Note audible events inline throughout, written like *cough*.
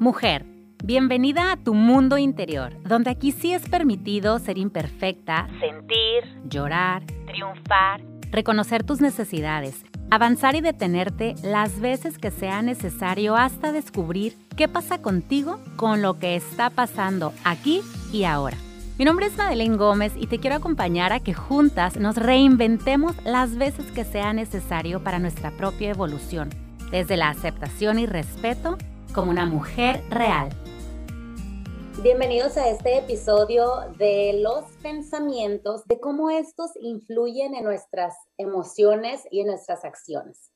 Mujer, bienvenida a tu mundo interior, donde aquí sí es permitido ser imperfecta, sentir, llorar, triunfar, reconocer tus necesidades, avanzar y detenerte las veces que sea necesario hasta descubrir qué pasa contigo con lo que está pasando aquí y ahora. Mi nombre es Madeleine Gómez y te quiero acompañar a que juntas nos reinventemos las veces que sea necesario para nuestra propia evolución, desde la aceptación y respeto como una mujer real. Bienvenidos a este episodio de los pensamientos, de cómo estos influyen en nuestras emociones y en nuestras acciones.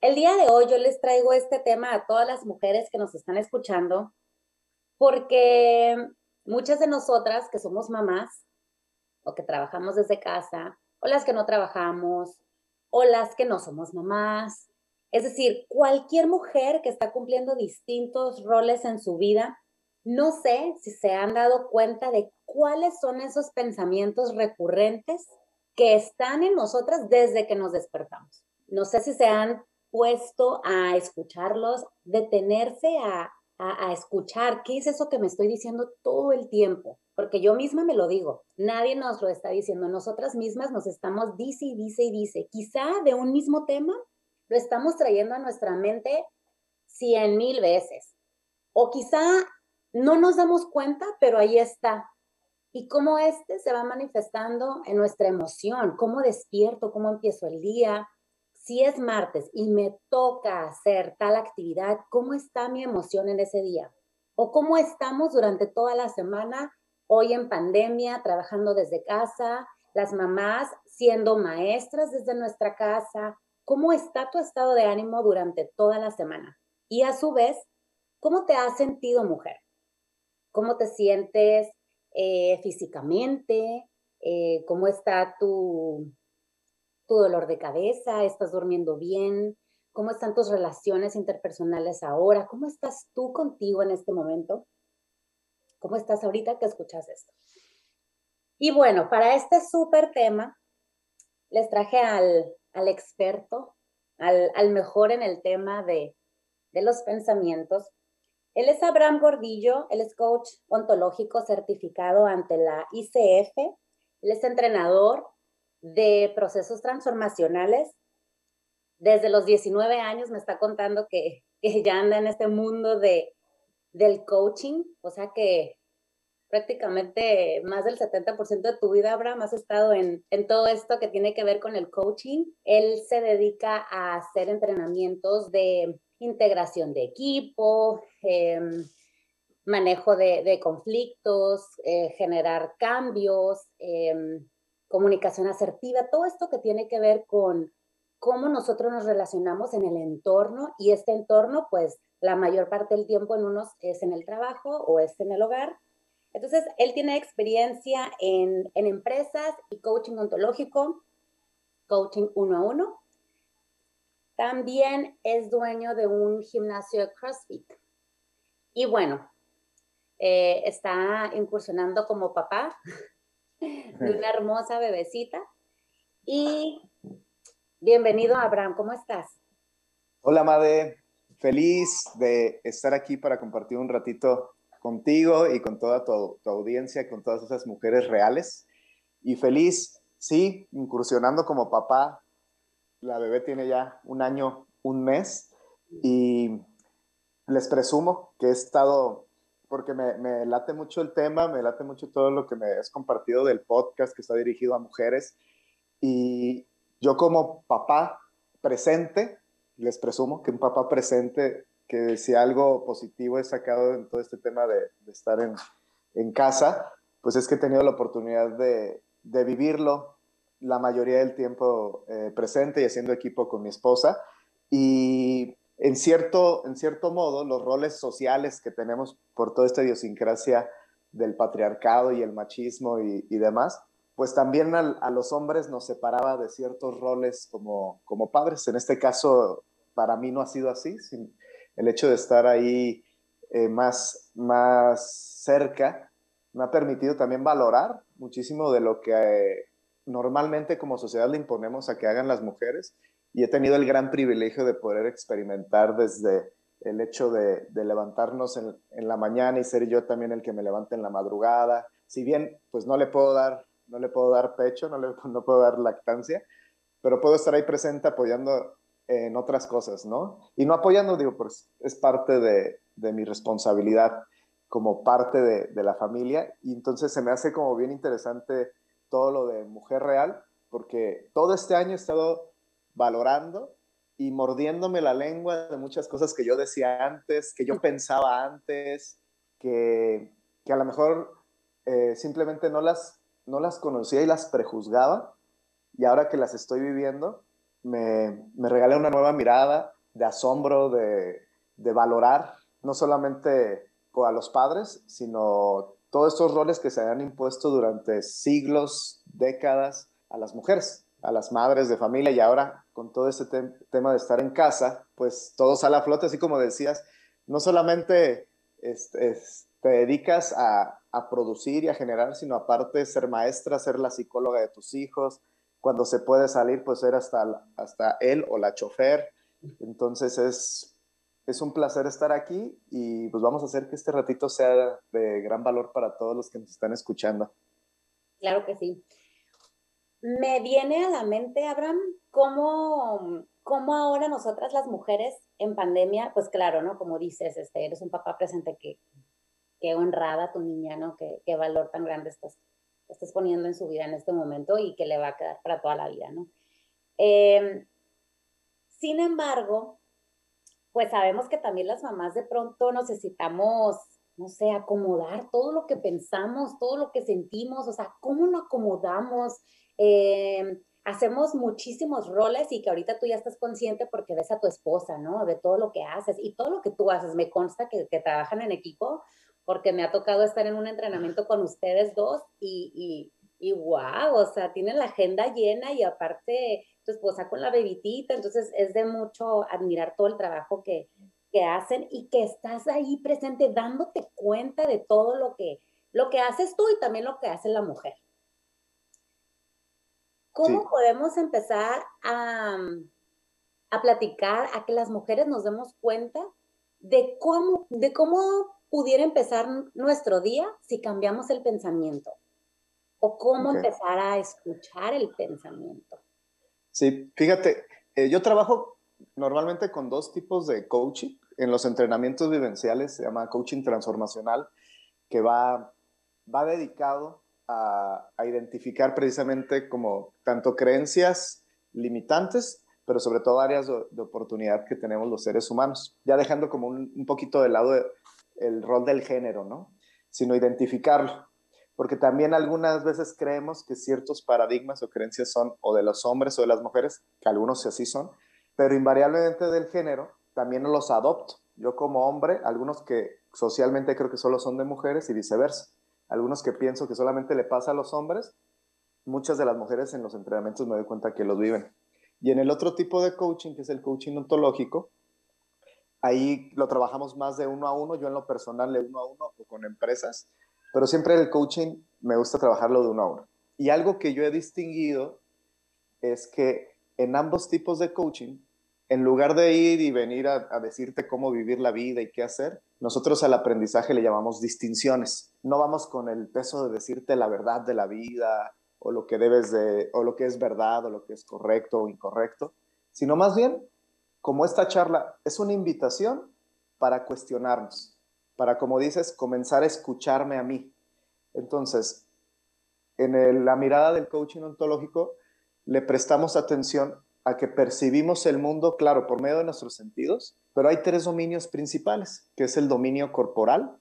El día de hoy yo les traigo este tema a todas las mujeres que nos están escuchando, porque muchas de nosotras que somos mamás o que trabajamos desde casa, o las que no trabajamos, o las que no somos mamás, es decir, cualquier mujer que está cumpliendo distintos roles en su vida, no sé si se han dado cuenta de cuáles son esos pensamientos recurrentes que están en nosotras desde que nos despertamos. No sé si se han puesto a escucharlos, detenerse a, escuchar qué es eso que me estoy diciendo todo el tiempo, porque yo misma me lo digo, nadie nos lo está diciendo, nosotras mismas nos estamos dice y dice y dice, quizá de un mismo tema lo estamos trayendo a nuestra mente cien mil veces. O quizá no nos damos cuenta, pero ahí está. Y cómo este se va manifestando en nuestra emoción, cómo despierto, cómo empiezo el día. Si es martes y me toca hacer tal actividad, ¿cómo está mi emoción en ese día? O cómo estamos durante toda la semana, hoy en pandemia, trabajando desde casa, las mamás siendo maestras desde nuestra casa, cómo está tu estado de ánimo durante toda la semana. Y a su vez, cómo te has sentido mujer, cómo te sientes eh, físicamente, eh, cómo está tu, tu dolor de cabeza, estás durmiendo bien, cómo están tus relaciones interpersonales ahora, cómo estás tú contigo en este momento, cómo estás ahorita que escuchas esto. Y bueno, para este súper tema, les traje al al experto, al, mejor en el tema de, de los pensamientos. Él es Abraham Gordillo, él es coach ontológico certificado ante la ICF, él es entrenador de procesos transformacionales. Desde los 19 años me está contando que, que ya anda en este mundo de, del coaching, o sea que prácticamente más del 70% de tu vida, Abraham, has estado en, todo esto que tiene que ver con el coaching. Él se dedica a hacer entrenamientos de integración de equipo, em, manejo de, conflictos, eh, generar cambios, em, comunicación asertiva, todo esto que tiene que ver con cómo nosotros nos relacionamos en el entorno y este entorno, pues la mayor parte del tiempo en unos es en el trabajo o es en el hogar entonces, él tiene experiencia en, empresas y coaching ontológico, coaching uno a uno. También es dueño de un gimnasio de CrossFit. Y bueno, eh, está incursionando como papá de una hermosa bebecita. Y bienvenido, Abraham, ¿cómo estás? Hola, Made. Feliz de estar aquí para compartir un ratito contigo y con toda tu, audiencia, con todas esas mujeres reales. Y feliz, sí, incursionando como papá. La bebé tiene ya un año, un mes. Y les presumo que he estado, porque me, me late mucho el tema, me late mucho todo lo que me has compartido del podcast que está dirigido a mujeres. Y yo como papá presente, les presumo que un papá presente que si algo positivo he sacado en todo este tema de, estar en, en, casa, pues es que he tenido la oportunidad de, de vivirlo la mayoría del tiempo eh, presente y haciendo equipo con mi esposa. Y en cierto, en cierto modo, los roles sociales que tenemos por toda esta idiosincrasia del patriarcado y el machismo y, y demás, pues también a, a, los hombres nos separaba de ciertos roles como, como padres. En este caso, para mí no ha sido así. Sin, el hecho de estar ahí eh, más, más cerca me ha permitido también valorar muchísimo de lo que eh, normalmente como sociedad le imponemos a que hagan las mujeres y he tenido el gran privilegio de poder experimentar desde el hecho de, levantarnos en, la mañana y ser yo también el que me levante en la madrugada. Si bien, pues no le puedo dar, no le puedo dar pecho, no le *laughs* no puedo dar lactancia, pero puedo estar ahí presente apoyando en otras cosas, ¿no? Y no apoyando, digo, pues es parte de, mi responsabilidad como parte de, de, la familia. Y entonces se me hace como bien interesante todo lo de mujer real, porque todo este año he estado valorando y mordiéndome la lengua de muchas cosas que yo decía antes, que yo pensaba antes, que, que a lo mejor eh, simplemente no las, no las conocía y las prejuzgaba. Y ahora que las estoy viviendo, me, regalé una nueva mirada de asombro, de, valorar no solamente a los padres, sino todos estos roles que se han impuesto durante siglos, décadas a las mujeres a las madres de familia. Y ahora con todo ese tema de estar en casa, pues todo sale a flote, así como decías, no solamente te dedicas a, producir y a generar, sino aparte ser maestra, ser la psicóloga de tus hijos, cuando se puede salir, pues ser hasta, hasta él o la chofer. Entonces es, es un placer estar aquí y pues vamos a hacer que este ratito sea de gran valor para todos los que nos están escuchando. Claro que sí. Me viene a la mente, Abraham, cómo, cómo ahora nosotras las mujeres en pandemia, pues claro, ¿no? Como dices, este, eres un papá presente que, que honrada tu niña, ¿no? Qué, qué valor tan grande estás, estás poniendo en su vida en este momento y que le va a quedar para toda la vida, ¿no? Em, sin embargo, pues sabemos que también las mamás de pronto necesitamos, no sé, acomodar todo lo que pensamos, todo lo que sentimos, o sea, cómo lo acomodamos, eh, hacemos muchísimos roles y que ahorita tú ya estás consciente porque ves a tu esposa, ¿no? De todo lo que haces y todo lo que tú haces. Me consta que, que trabajan en equipo porque me ha tocado estar en un entrenamiento con ustedes dos y, y, y wow, o sea, tienen la agenda llena y aparte tu esposa con la bebitita, entonces es de mucho admirar todo el trabajo que, que hacen y que estás ahí presente dándote cuenta de todo lo que, lo que haces tú y también lo que hace la mujer. ¿Cómo podemos empezar a, a, platicar, a que las mujeres nos demos cuenta de cómo, de cómo pudiera empezar nuestro día si cambiamos el pensamiento? ¿O cómo empezar a escuchar el pensamiento? Sí, fíjate, eh, yo trabajo normalmente con dos tipos de coaching. En los entrenamientos vivenciales se llama coaching transformacional, que va, va dedicado a, identificar precisamente como tanto creencias limitantes, pero sobre todo áreas de, oportunidad que tenemos los seres humanos, ya dejando como un, poquito de lado el rol del género, ¿no? Sino identificarlo, porque también algunas veces creemos que ciertos paradigmas o creencias son o de los hombres o de las mujeres, que algunos así son, pero invariablemente del género también los adopto. Yo como hombre, algunos que socialmente creo que solo son de mujeres y viceversa algunos que pienso que solamente le pasa a los hombres, muchas de las mujeres en los entrenamientos me doy cuenta que los viven. Y en el otro tipo de coaching, que es el coaching ontológico, ahí lo trabajamos más de uno a uno, yo en lo personal de uno a uno o con empresas, pero siempre el coaching me gusta trabajarlo de uno a uno. Y algo que yo he distinguido es que en ambos tipos de coaching en lugar de ir y venir a, decirte cómo vivir la vida y qué hacer, nosotros al aprendizaje le llamamos distinciones. No vamos con el peso de decirte la verdad de la vida o lo que debes de, o lo que es verdad o lo que es correcto o incorrecto, sino más bien, como esta charla es una invitación para cuestionarnos, para, como dices, comenzar a escucharme a mí. Entonces, en la mirada del coaching ontológico, le prestamos atención a que percibimos el mundo, claro, por medio de nuestros sentidos, pero hay tres dominios principales, que es el dominio corporal,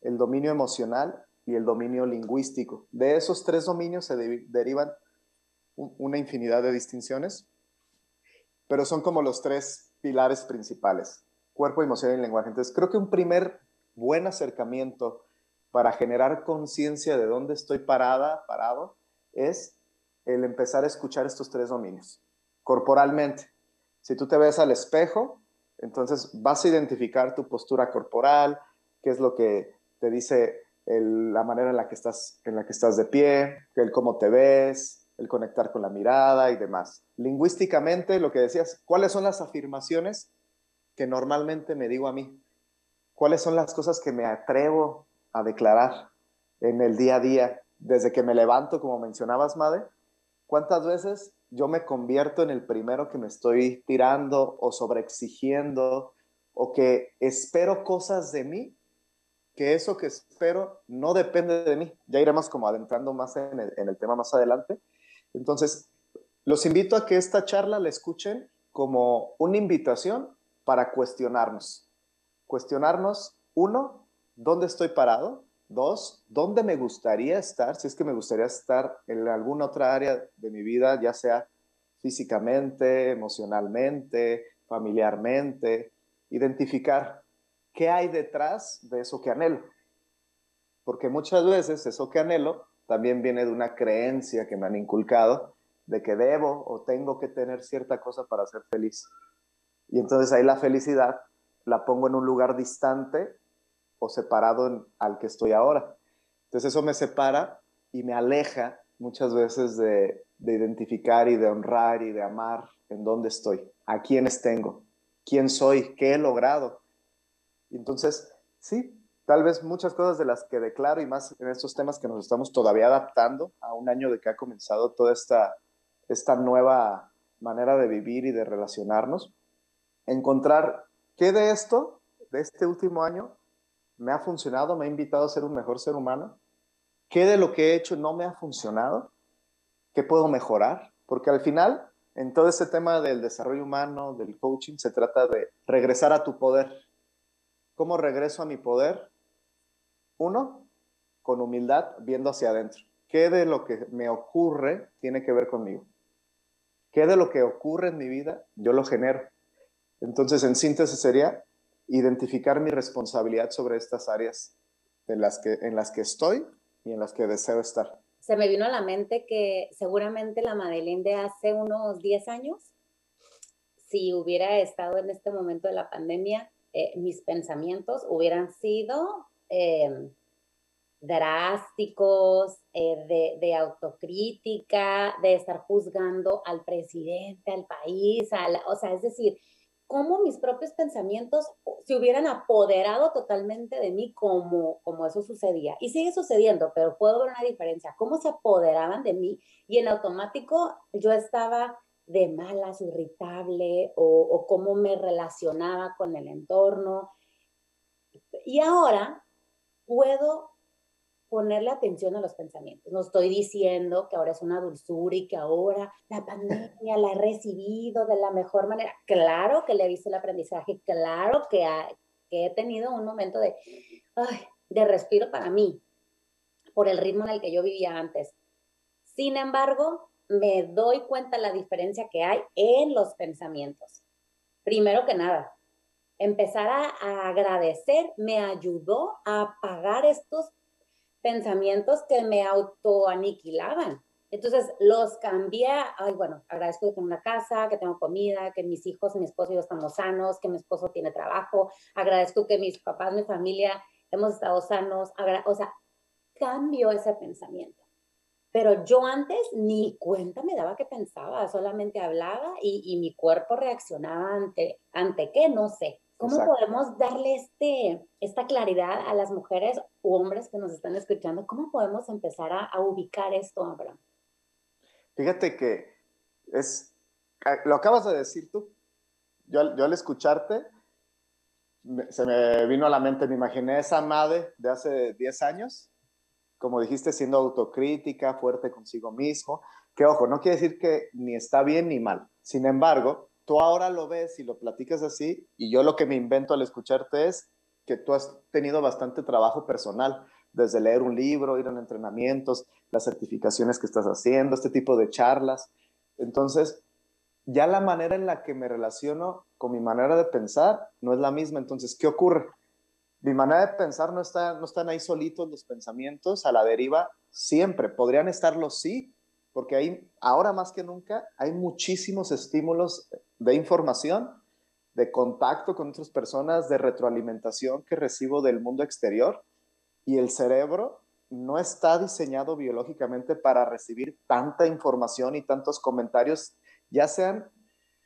el dominio emocional y el dominio lingüístico. De esos tres dominios se derivan una infinidad de distinciones, pero son como los tres pilares principales, cuerpo, emoción y lenguaje. Entonces, creo que un primer buen acercamiento para generar conciencia de dónde estoy parada, parado, es el empezar a escuchar estos tres dominios corporalmente. Si tú te ves al espejo, entonces vas a identificar tu postura corporal, qué es lo que te dice la manera en la, que estás, en la que estás de pie, el cómo te ves, el conectar con la mirada y demás. Lingüísticamente, lo que decías, ¿cuáles son las afirmaciones que normalmente me digo a mí? ¿Cuáles son las cosas que me atrevo a declarar en el día a día? Desde que me levanto, como mencionabas, Madre, ¿cuántas veces yo me convierto en el primero que me estoy tirando o sobreexigiendo o que espero cosas de mí, que eso que espero no depende de mí. Ya iremos como adentrando más en el, tema más adelante. Entonces, los invito a que esta charla la escuchen como una invitación para cuestionarnos. Cuestionarnos, uno, ¿dónde estoy parado? Dos, ¿dónde me gustaría estar? Si es que me gustaría estar en alguna otra área de mi vida, ya sea físicamente, emocionalmente, familiarmente, identificar qué hay detrás de eso que anhelo. Porque muchas veces eso que anhelo también viene de una creencia que me han inculcado de que debo o tengo que tener cierta cosa para ser feliz. Y entonces ahí la felicidad la pongo en un lugar distante o separado al que estoy ahora. Entonces eso me separa y me aleja muchas veces de, de identificar y de honrar y de amar en dónde estoy, a quiénes tengo, quién soy, qué he logrado. Entonces, sí, tal vez muchas cosas de las que declaro y más en estos temas que nos estamos todavía adaptando a un año de que ha comenzado toda esta, esta nueva manera de vivir y de relacionarnos, encontrar qué de esto, de este último año, me ha funcionado, me ha invitado a ser un mejor ser humano, qué de lo que he hecho no me ha funcionado, qué puedo mejorar, porque al final en todo ese tema del desarrollo humano, del coaching, se trata de regresar a tu poder. ¿Cómo regreso a mi poder? Uno, con humildad, viendo hacia adentro. ¿Qué de lo que me ocurre tiene que ver conmigo? ¿Qué de lo que ocurre en mi vida yo lo genero? Entonces, en síntesis sería identificar mi responsabilidad sobre estas áreas en las que, en las que estoy y en las que deseo estar se me vino a la mente que seguramente la Madeleine de hace unos 10 años, si hubiera estado en este momento de la pandemia, eh, mis pensamientos hubieran sido em, drásticos, eh, de, de, autocrítica, de estar juzgando al presidente, al país, o sea, es decir, cómo mis propios pensamientos se hubieran apoderado totalmente de mí como, como eso sucedía. Y sigue sucediendo, pero puedo ver una diferencia, cómo se apoderaban de mí y en automático yo estaba de malas, irritable o cómo me relacionaba con el entorno. Y ahora puedo ponerle atención a los pensamientos. No estoy diciendo que ahora es una dulzura y que ahora la pandemia la he recibido de la mejor manera. Claro que le he visto el aprendizaje, claro que, he tenido un momento de, de respiro para mí, por el ritmo en el que yo vivía antes. Sin embargo, me doy cuenta la diferencia que hay en los pensamientos. Primero que nada, empezar a, agradecer me ayudó a apagar estos pensamientos que me autoaniquilaban. Entonces los cambié, ay, bueno, agradezco que tengo una casa, que tengo comida, que mis hijos, mi esposo y yo estamos sanos, que mi esposo tiene trabajo, agradezco que mis papás, mi familia hemos estado sanos, o sea, cambio ese pensamiento. Pero yo antes ni cuenta me daba que pensaba, solamente hablaba y, y mi cuerpo reaccionaba ante, ante qué, no sé. ¿Cómo podemos darle este, esta claridad a las mujeres u hombres que nos están escuchando? ¿Cómo podemos empezar a, ubicar esto, Abraham? Fíjate que es, ah, lo acabas de decir tú. Yo, yo al escucharte, se me vino a la mente, me imaginé esa madre de hace 10 años, como dijiste, siendo autocrítica, fuerte consigo mismo, que ojo, no quiere decir que ni está bien ni mal. Sin embargo, tú ahora lo ves y lo platicas así, y yo lo que me invento al escucharte es que tú has tenido bastante trabajo personal, desde leer un libro, ir a entrenamientos, las certificaciones que estás haciendo, este tipo de charlas. Entonces, ya la manera en la que me relaciono con mi manera de pensar no es la misma. Entonces, ¿qué ocurre? Mi manera de pensar no, está, no están ahí solitos los pensamientos a la deriva siempre. Podrían estarlo sí, porque hay, ahora más que nunca hay muchísimos estímulos de información, de contacto con otras personas, de retroalimentación que recibo del mundo exterior y el cerebro no está diseñado biológicamente para recibir tanta información y tantos comentarios, ya sean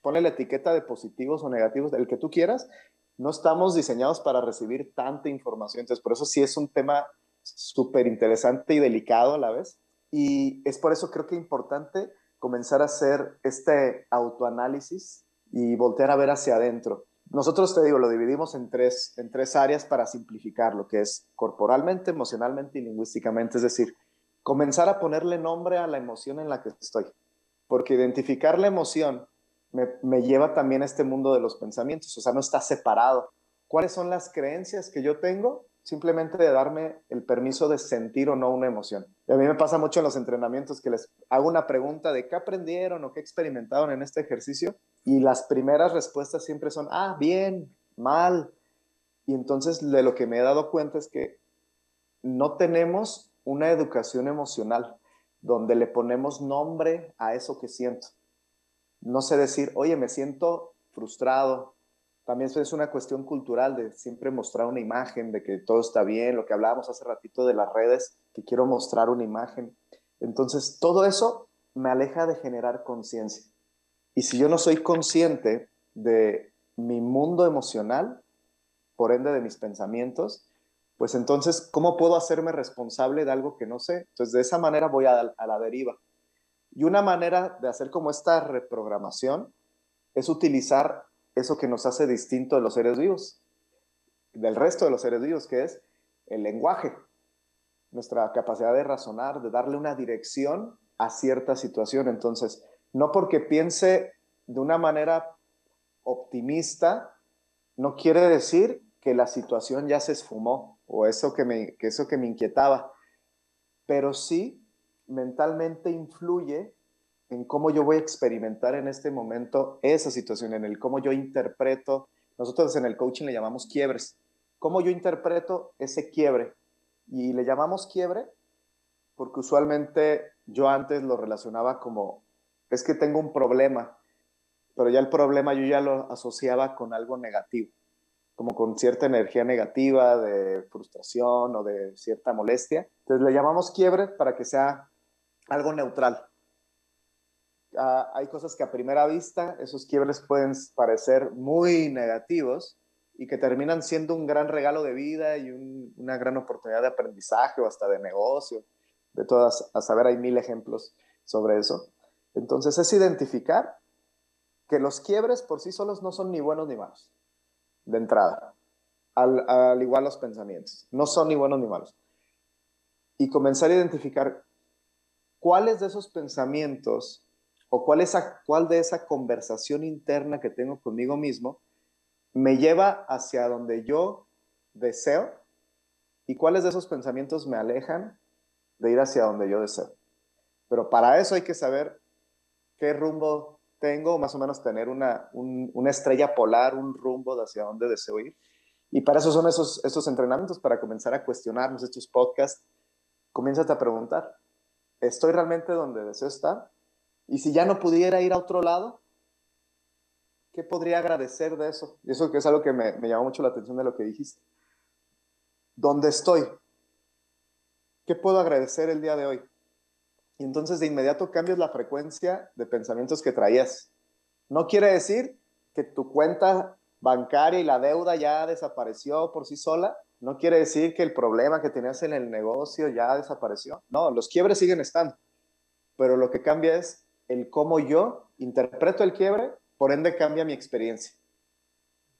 pone la etiqueta de positivos o negativos, el que tú quieras, no estamos diseñados para recibir tanta información. Entonces, por eso sí es un tema súper interesante y delicado a la vez. Y es por eso creo que importante comenzar a hacer este autoanálisis y voltear a ver hacia adentro. Nosotros, te digo, lo dividimos en tres, en tres áreas para simplificar, lo que es corporalmente, emocionalmente y lingüísticamente. Es decir, comenzar a ponerle nombre a la emoción en la que estoy. Porque identificar la emoción me, me lleva también a este mundo de los pensamientos, o sea, no está separado. ¿Cuáles son las creencias que yo tengo? Simplemente de darme el permiso de sentir o no una emoción. Y a mí me pasa mucho en los entrenamientos que les hago una pregunta de qué aprendieron o qué experimentaron en este ejercicio y las primeras respuestas siempre son, ah, bien, mal. Y entonces de lo que me he dado cuenta es que no tenemos una educación emocional donde le ponemos nombre a eso que siento. No sé decir, oye, me siento frustrado. También es una cuestión cultural de siempre mostrar una imagen de que todo está bien, lo que hablábamos hace ratito de las redes, que quiero mostrar una imagen. Entonces, todo eso me aleja de generar conciencia. Y si yo no soy consciente de mi mundo emocional, por ende de mis pensamientos, pues entonces, ¿cómo puedo hacerme responsable de algo que no sé? Entonces, de esa manera voy a, la deriva. Y una manera de hacer como esta reprogramación es utilizar eso que nos hace distinto de los seres vivos, del resto de los seres vivos, que es el lenguaje, nuestra capacidad de razonar, de darle una dirección a cierta situación. Entonces, no porque piense de una manera optimista, no quiere decir que la situación ya se esfumó o eso que me, eso que me inquietaba, pero sí mentalmente influye en cómo yo voy a experimentar en este momento esa situación, en el cómo yo interpreto, nosotros en el coaching le llamamos quiebres, cómo yo interpreto ese quiebre. Y le llamamos quiebre porque usualmente yo antes lo relacionaba como, es que tengo un problema, pero ya el problema yo ya lo asociaba con algo negativo como con cierta energía negativa, de frustración o de cierta molestia. Entonces le llamamos quiebre para que sea algo neutral. Ah, hay cosas que a primera vista esos quiebres pueden parecer muy negativos y que terminan siendo un gran regalo de vida y una gran oportunidad de aprendizaje o hasta de negocio. De todas, a saber, hay mil ejemplos sobre eso. Entonces es identificar que los quiebres por sí solos no son ni buenos ni malos de entrada, al, igual los pensamientos. No son ni buenos ni malos. Y comenzar a identificar cuáles de esos pensamientos o cuál, cuál de esa conversación interna que tengo conmigo mismo me lleva hacia donde yo deseo y cuáles de esos pensamientos me alejan de ir hacia donde yo deseo. Pero para eso hay que saber qué rumbo tengo, más o menos tener una, una estrella polar, un rumbo de hacia dónde deseo ir. Y para eso son esos, estos entrenamientos, para comenzar a cuestionarnos estos podcasts. Comienzas a preguntar, ¿estoy realmente donde deseo estar? Y si ya no pudiera ir a otro lado, ¿qué podría agradecer de eso? Y eso es algo que me, me llamó mucho la atención de lo que dijiste. ¿Dónde estoy? ¿Qué puedo agradecer el día de hoy? y entonces de inmediato cambias la frecuencia de pensamientos que traías. No quiere decir que tu cuenta bancaria y la deuda ya desapareció por sí sola. No quiere decir que el problema que tenías en el negocio ya desapareció. No, los quiebres siguen estando. Pero lo que cambia es el cómo yo interpreto el quiebre, por ende cambia mi experiencia.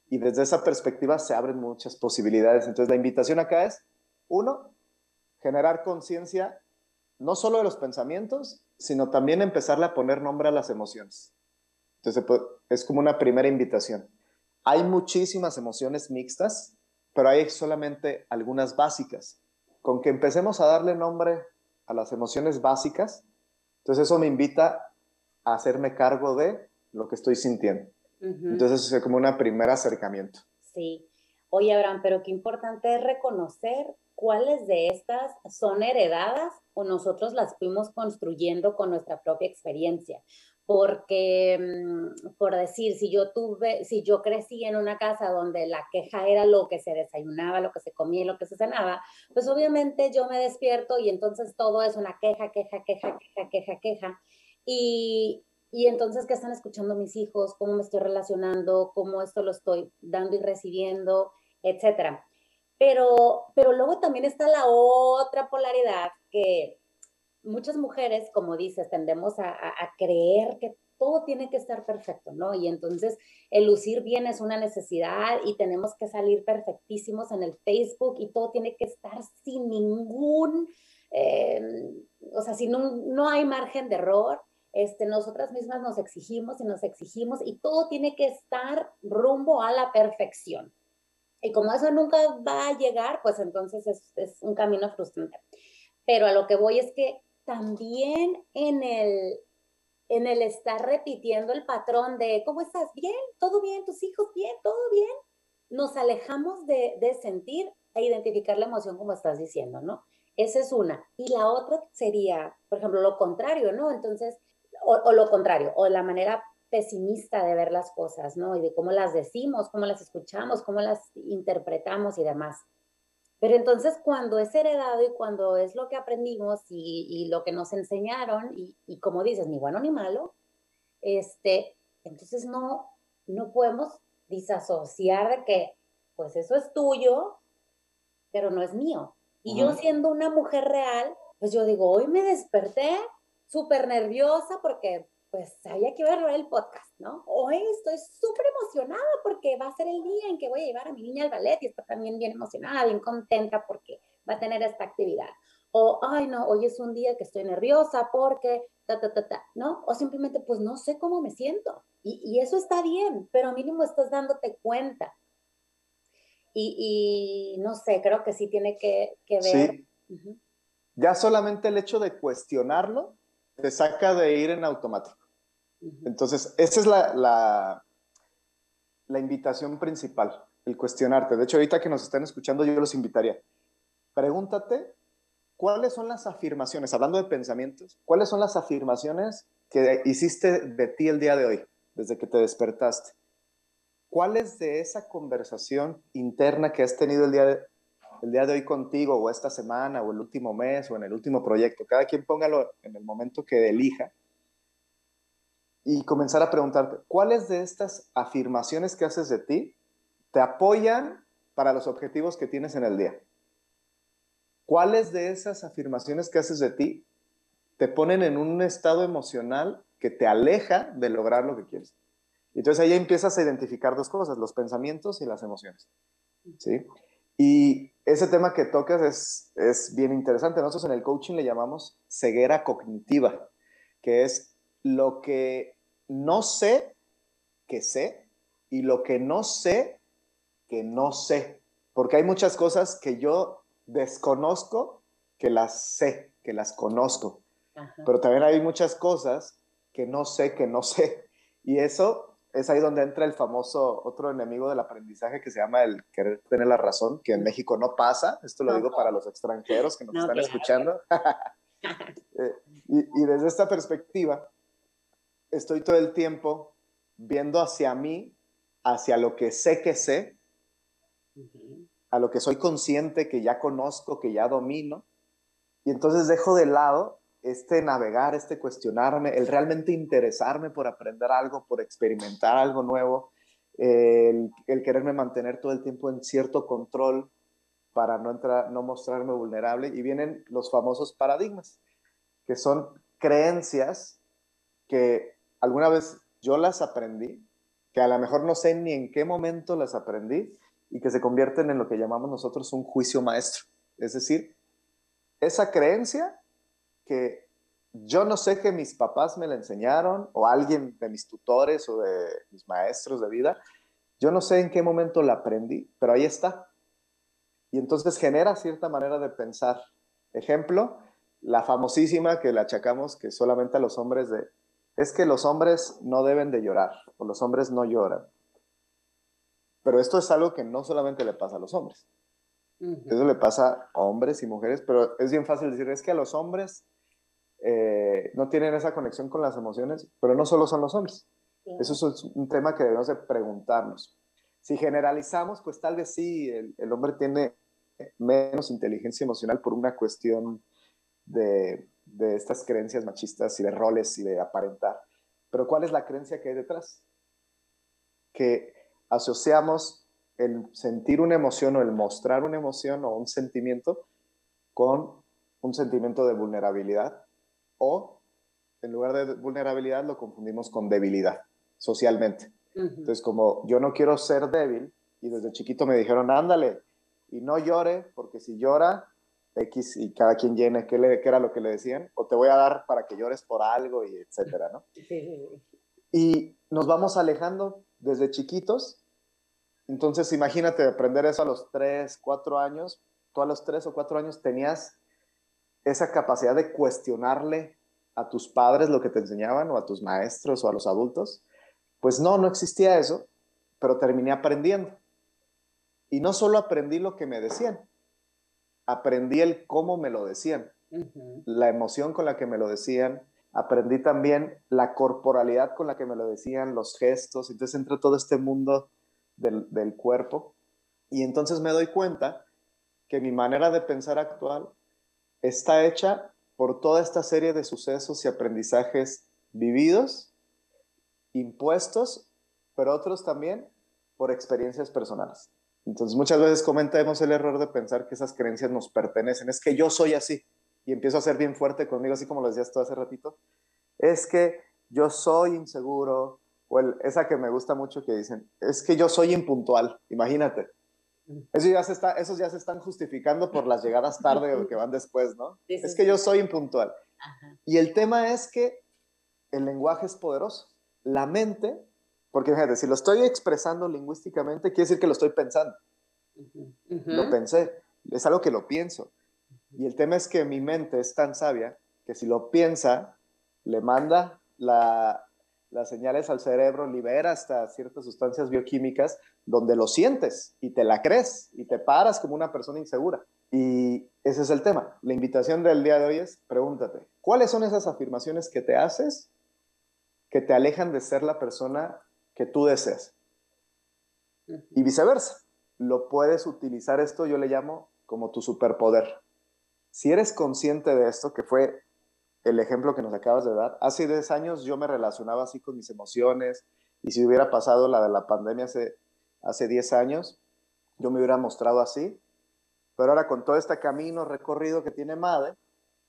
Y desde esa perspectiva se abren muchas posibilidades. Entonces la invitación acá es, uno, generar conciencia no solo de los pensamientos, sino también empezarle a poner nombre a las emociones. Entonces, pues, es como una primera invitación. Hay muchísimas emociones mixtas, pero hay solamente algunas básicas. Con que empecemos a darle nombre a las emociones básicas, entonces eso me invita a hacerme cargo de lo que estoy sintiendo. Entonces es como un primer acercamiento. Sí. Oye, Abraham, pero qué importante es reconocer cuáles de estas son heredadas o nosotros las fuimos construyendo con nuestra propia experiencia. Porque, mm, por decir, si yo tuve, si yo crecí en una casa donde la queja era lo que se desayunaba, lo que se comía y lo que se cenaba, pues obviamente yo me despierto y entonces todo es una queja, queja, queja, queja, queja, queja. Y y entonces, ¿qué están escuchando mis hijos? ¿Cómo me estoy relacionando? ¿Cómo esto lo estoy dando y recibiendo? Etcétera. Pero, pero luego también está la otra polaridad que muchas mujeres, como dices, tendemos a, creer que todo tiene que estar perfecto, ¿no? Y entonces el lucir bien es una necesidad y tenemos que salir perfectísimos en el Facebook y todo tiene que estar sin ningún, eh, o sea, si no, no hay margen de error este, nosotras mismas nos exigimos y nos exigimos y todo tiene que estar rumbo a la perfección. Y como eso nunca va a llegar, pues entonces es, un camino frustrante. Pero a lo que voy es que también en el, en el estar repitiendo el patrón de, ¿cómo estás? Bien, todo bien, tus hijos bien, todo bien, nos alejamos de, de sentir e identificar la emoción como estás diciendo, ¿no? Esa es una. Y la otra sería, por ejemplo, lo contrario, ¿no? Entonces, o, lo contrario, o la manera pesimista de ver las cosas, ¿no? Y de cómo las decimos, cómo las escuchamos, cómo las interpretamos y demás. Pero entonces cuando es heredado y cuando es lo que aprendimos y, lo que nos enseñaron, y, como dices, ni bueno ni malo, este, entonces no, no podemos disasociar de que, pues eso es tuyo, pero no es mío. Y yo siendo una mujer real, pues yo digo, hoy me desperté súper nerviosa porque pues sabía que iba a grabar el podcast, ¿no? Hoy estoy súper emocionada porque va a ser el día en que voy a llevar a mi niña al ballet y está también bien emocionada, bien contenta porque va a tener esta actividad. O, ay, no, hoy es un día que estoy nerviosa porque, ta, ta, ta, ta, ¿no? O simplemente, pues no sé cómo me siento. Y, y eso está bien, pero mínimo estás dándote cuenta. Y, y, no sé, creo que sí tiene que, que ver. Sí. Ya solamente el hecho de cuestionarlo te saca de ir en automático. Entonces, esa es la, la, la, invitación principal, el cuestionarte. De hecho, ahorita que nos están escuchando, yo los invitaría. Pregúntate cuáles son las afirmaciones, hablando de pensamientos, cuáles son las afirmaciones que hiciste de ti el día de hoy, desde que te despertaste. ¿Cuáles de esa conversación interna que has tenido el día de, el día de hoy contigo o esta semana o el último mes o en el último proyecto. Cada quien póngalo en el momento que elija y comenzar a preguntarte, ¿cuáles de estas afirmaciones que haces de ti te apoyan para los objetivos que tienes en el día? ¿Cuáles de esas afirmaciones que haces de ti te ponen en un estado emocional que te aleja de lograr lo que quieres? Entonces ahí empiezas a identificar dos cosas, los pensamientos y las emociones. ¿Sí? Y ese tema que tocas es, es bien interesante. Nosotros en el coaching le llamamos ceguera cognitiva, que es lo que no sé que sé y lo que no sé que no sé. Porque hay muchas cosas que yo desconozco que las sé, que las conozco. Pero también hay muchas cosas que no sé que no sé. Y eso es ahí donde entra el famoso otro enemigo del aprendizaje que se llama el querer tener la razón, que en México no pasa. Esto lo digo para los extranjeros que nos están escuchando. *laughs* Eh, y, desde esta perspectiva, estoy todo el tiempo viendo hacia mí, hacia lo que sé que sé, a lo que soy consciente, que ya conozco, que ya domino. Y entonces dejo de lado este navegar, este cuestionarme, el realmente interesarme por aprender algo, por experimentar algo nuevo, el, quererme mantener todo el tiempo en cierto control para no, entrar, no mostrarme vulnerable. Y vienen los famosos paradigmas, que son creencias que alguna vez yo las aprendí, que a lo mejor no sé ni en qué momento las aprendí y que se convierten en lo que llamamos nosotros un juicio maestro. Es decir, esa creencia que yo no sé que mis papás me la enseñaron o alguien de mis tutores o de mis maestros de vida, yo no sé en qué momento la aprendí, pero ahí está. Y entonces genera cierta manera de pensar. Ejemplo, la famosísima que le achacamos que solamente a los hombres de, es que los hombres no deben de llorar o los hombres no lloran. Pero esto es algo que no solamente le pasa a los hombres. Eso le pasa a hombres y mujeres, pero es bien fácil decir, es que a los hombres eh, no tienen esa conexión con las emociones, pero no solo son los hombres. Eso es un tema que debemos de preguntarnos. Si generalizamos, pues tal vez sí, el, el hombre tiene menos inteligencia emocional por una cuestión de, de, estas creencias machistas y de roles y de aparentar. Pero ¿cuál es la creencia que hay detrás? Que asociamos el sentir una emoción o el mostrar una emoción o un sentimiento con un sentimiento de vulnerabilidad o en lugar de vulnerabilidad lo confundimos con debilidad socialmente. Entonces, como yo no quiero ser débil y desde chiquito me dijeron, ándale, y no llore, porque si llora, X y cada quien llene qué, le, qué era lo que le decían, o te voy a dar para que llores por algo y etcétera, ¿no? *laughs* Y nos vamos alejando desde chiquitos. Entonces, imagínate aprender eso a los 3, 4 años. Tú a los 3 o 4 años tenías esa capacidad de cuestionarle a tus padres lo que te enseñaban o a tus maestros o a los adultos. Pues no, no existía eso, pero terminé aprendiendo. Y no solo aprendí lo que me decían, aprendí el cómo me lo decían, la emoción con la que me lo decían, aprendí también la corporalidad con la que me lo decían, los gestos, entonces entré todo este mundo del, del cuerpo y entonces me doy cuenta que mi manera de pensar actual está hecha por toda esta serie de sucesos y aprendizajes vividos, impuestos, pero otros también por experiencias personales. Entonces muchas veces cometemos el error de pensar que esas creencias nos pertenecen. Es que yo soy así y empiezo a ser bien fuerte conmigo, así como lo decías tú hace ratito. Es que yo soy inseguro, o esa que me gusta mucho que dicen, es que yo soy impuntual, imagínate. Eso ya se está, esos ya se están justificando por las llegadas tarde o que van después, ¿no? *laughs* es que yo soy impuntual. Y el tema es que el lenguaje es poderoso. La mente porque fíjate, si lo estoy expresando lingüísticamente, quiere decir que lo estoy pensando. Lo pensé, es algo que lo pienso. Y el tema es que mi mente es tan sabia que si lo piensa, le manda las señales al cerebro, libera hasta ciertas sustancias bioquímicas donde lo sientes y te la crees y te paras como una persona insegura. Y ese es el tema. La invitación del día de hoy es, pregúntate, ¿cuáles son esas afirmaciones que te haces que te alejan de ser la persona que tú deseas. Y viceversa, lo puedes utilizar esto, yo le llamo como tu superpoder. Si eres consciente de esto, que fue el ejemplo que nos acabas de dar, hace 10 años yo me relacionaba así con mis emociones y si hubiera pasado la de la pandemia hace, hace 10 años, yo me hubiera mostrado así. Pero ahora con todo este camino recorrido que tiene Made,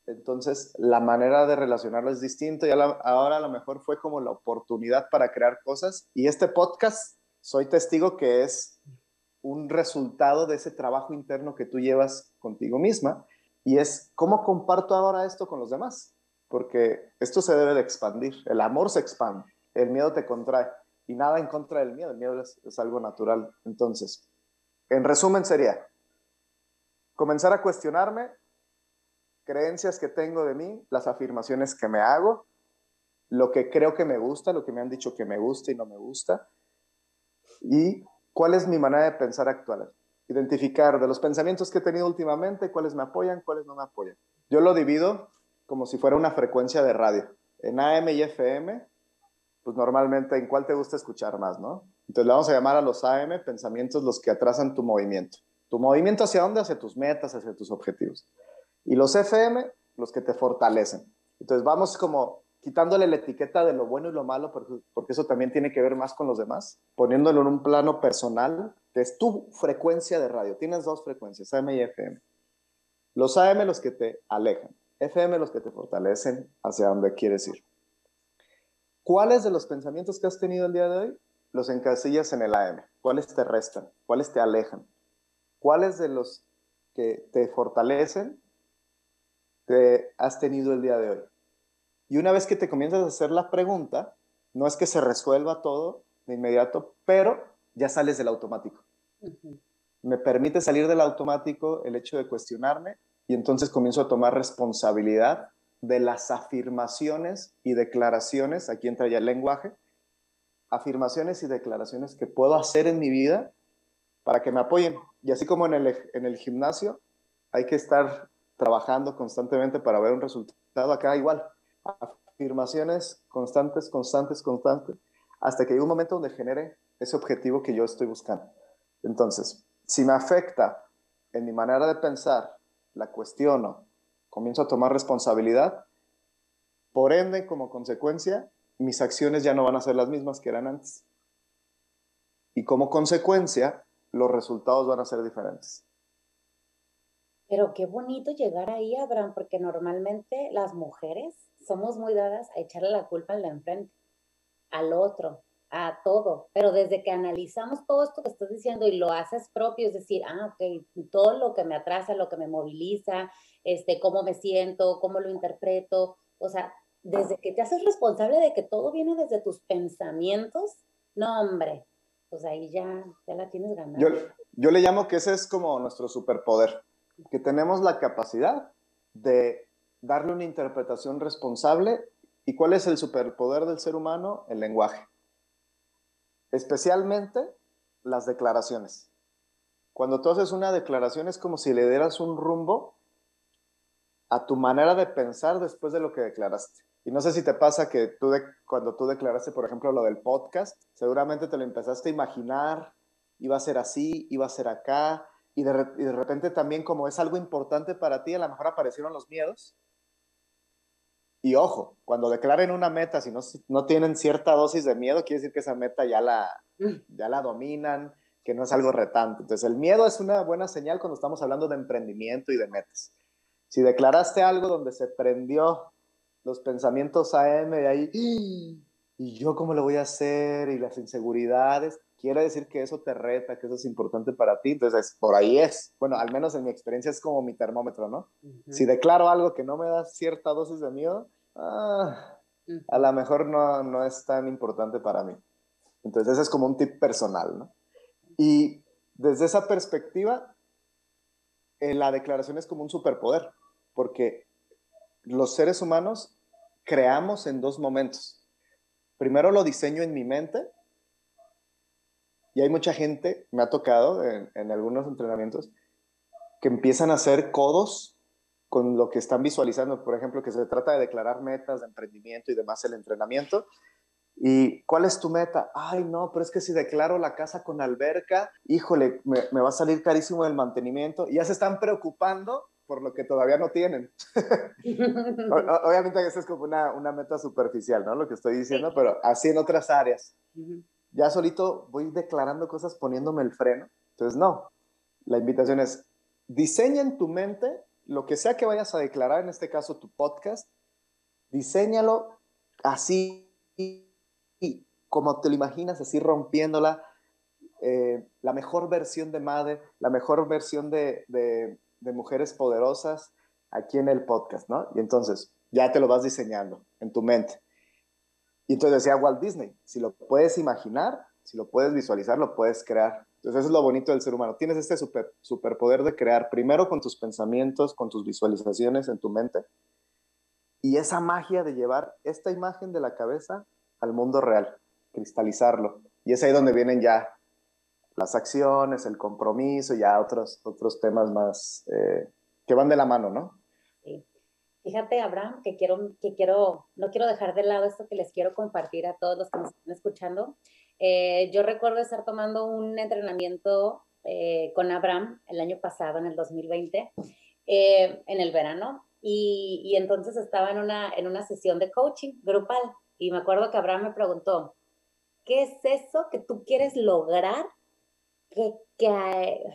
entonces, la manera de relacionarlo es distinta y ahora a lo mejor fue como la oportunidad para crear cosas. Y este podcast, soy testigo que es un resultado de ese trabajo interno que tú llevas contigo misma. Y es cómo comparto ahora esto con los demás. Porque esto se debe de expandir. El amor se expande, el miedo te contrae. Y nada en contra del miedo, el miedo es, es algo natural. Entonces, en resumen sería, comenzar a cuestionarme creencias que tengo de mí, las afirmaciones que me hago, lo que creo que me gusta, lo que me han dicho que me gusta y no me gusta, y cuál es mi manera de pensar actual. Identificar de los pensamientos que he tenido últimamente, cuáles me apoyan, cuáles no me apoyan. Yo lo divido como si fuera una frecuencia de radio. En AM y FM, pues normalmente en cuál te gusta escuchar más, ¿no? Entonces le vamos a llamar a los AM pensamientos los que atrasan tu movimiento. ¿Tu movimiento hacia dónde? Hacia tus metas, hacia tus objetivos. Y los FM, los que te fortalecen. Entonces vamos como quitándole la etiqueta de lo bueno y lo malo, porque, eso también tiene que ver más con los demás, poniéndolo en un plano personal, que es tu frecuencia de radio. Tienes dos frecuencias, AM y FM. Los AM los que te alejan, FM los que te fortalecen hacia donde quieres ir. ¿Cuáles de los pensamientos que has tenido el día de hoy los encasillas en el AM? ¿Cuáles te restan? ¿Cuáles te alejan? ¿Cuáles de los que te fortalecen te has tenido el día de hoy. Y una vez que te comienzas a hacer la pregunta, no es que se resuelva todo de inmediato, pero ya sales del automático. Me permite salir del automático el hecho de cuestionarme y entonces comienzo a tomar responsabilidad de las afirmaciones y declaraciones, aquí entra ya el lenguaje, afirmaciones y declaraciones que puedo hacer en mi vida para que me apoyen. Y así como en el, en el gimnasio, hay que estar trabajando constantemente para ver un resultado. Acá igual, afirmaciones constantes, constantes, constantes, hasta que hay un momento donde genere ese objetivo que yo estoy buscando. Entonces, si me afecta en mi manera de pensar, la cuestiono, comienzo a tomar responsabilidad, por ende, como consecuencia, mis acciones ya no van a ser las mismas que eran antes. Y como consecuencia, los resultados van a ser diferentes. Pero qué bonito llegar ahí, Abraham, porque normalmente las mujeres somos muy dadas a echarle la culpa al de enfrente, al otro, a todo. Pero desde que analizamos todo esto que estás diciendo y lo haces propio, es decir, ah, ok, todo lo que me atrasa, lo que me moviliza, este, cómo me siento, cómo lo interpreto, o sea, desde que te haces responsable de que todo viene desde tus pensamientos, no, hombre, pues ahí ya, ya la tienes ganada. Yo, yo le llamo que ese es como nuestro superpoder que tenemos la capacidad de darle una interpretación responsable. ¿Y cuál es el superpoder del ser humano? El lenguaje. Especialmente las declaraciones. Cuando tú haces una declaración es como si le dieras un rumbo a tu manera de pensar después de lo que declaraste. Y no sé si te pasa que tú cuando tú declaraste, por ejemplo, lo del podcast, seguramente te lo empezaste a imaginar, iba a ser así, iba a ser acá, y de, de, repente también como es algo importante para ti, a lo mejor aparecieron los miedos. Y ojo, cuando declaren una meta, si no, no tienen cierta dosis de miedo, quiere decir que esa meta ya la, mm. ya la dominan, que no es algo retante. Entonces el miedo es una buena señal cuando estamos hablando de emprendimiento y de metas. Si declaraste algo donde se prendió los pensamientos AM y ahí, ¿y yo cómo lo voy a hacer? Y las inseguridades, quiere decir que eso te reta, que eso es importante para ti. Entonces, por ahí es. Bueno, al menos en mi experiencia es como mi termómetro, ¿no? Si declaro algo que no me da cierta dosis de miedo, ah, a lo mejor no, no es tan importante para mí. Entonces, ese es como un tip personal, ¿no? Y desde esa perspectiva, eh, la declaración es como un superpoder, porque los seres humanos creamos en dos momentos. Primero lo diseño en mi mente, y hay mucha gente, me ha tocado en, algunos entrenamientos, que empiezan a hacer codos con lo que están visualizando. Por ejemplo, que se trata de declarar metas de emprendimiento y demás el entrenamiento. ¿Y cuál es tu meta? Ay, no, pero es que si declaro la casa con alberca, híjole, me, va a salir carísimo el mantenimiento. Y ya se están preocupando por lo que todavía no tienen. *laughs* Obviamente esa es como una, una, meta superficial, ¿no? Lo que estoy diciendo, pero así en otras áreas ya solito voy declarando cosas poniéndome el freno. Entonces, no, la invitación es, diseña en tu mente lo que sea que vayas a declarar, en este caso tu podcast, diseñalo así, como te lo imaginas, así rompiéndola, eh, la mejor versión de madre, la mejor versión de, de mujeres poderosas aquí en el podcast, ¿no? Y entonces ya te lo vas diseñando en tu mente. Y entonces decía Walt Disney, si lo puedes imaginar, si lo puedes visualizar, lo puedes crear. Entonces eso es lo bonito del ser humano. Tienes este super, superpoder de crear primero con tus pensamientos, con tus visualizaciones en tu mente. Y esa magia de llevar esta imagen de la cabeza al mundo real, cristalizarlo. Y es ahí donde vienen ya las acciones, el compromiso, ya otros, otros temas más eh, que van de la mano, ¿no? Fíjate, Abraham, que quiero, que quiero, no quiero dejar de lado esto que les quiero compartir a todos los que nos están escuchando. Eh, yo recuerdo estar tomando un entrenamiento eh, con Abraham el año pasado, en el 2020, eh, en el verano, y, y, entonces estaba en una, en una sesión de coaching grupal, y me acuerdo que Abraham me preguntó, ¿qué es eso que tú quieres lograr que, que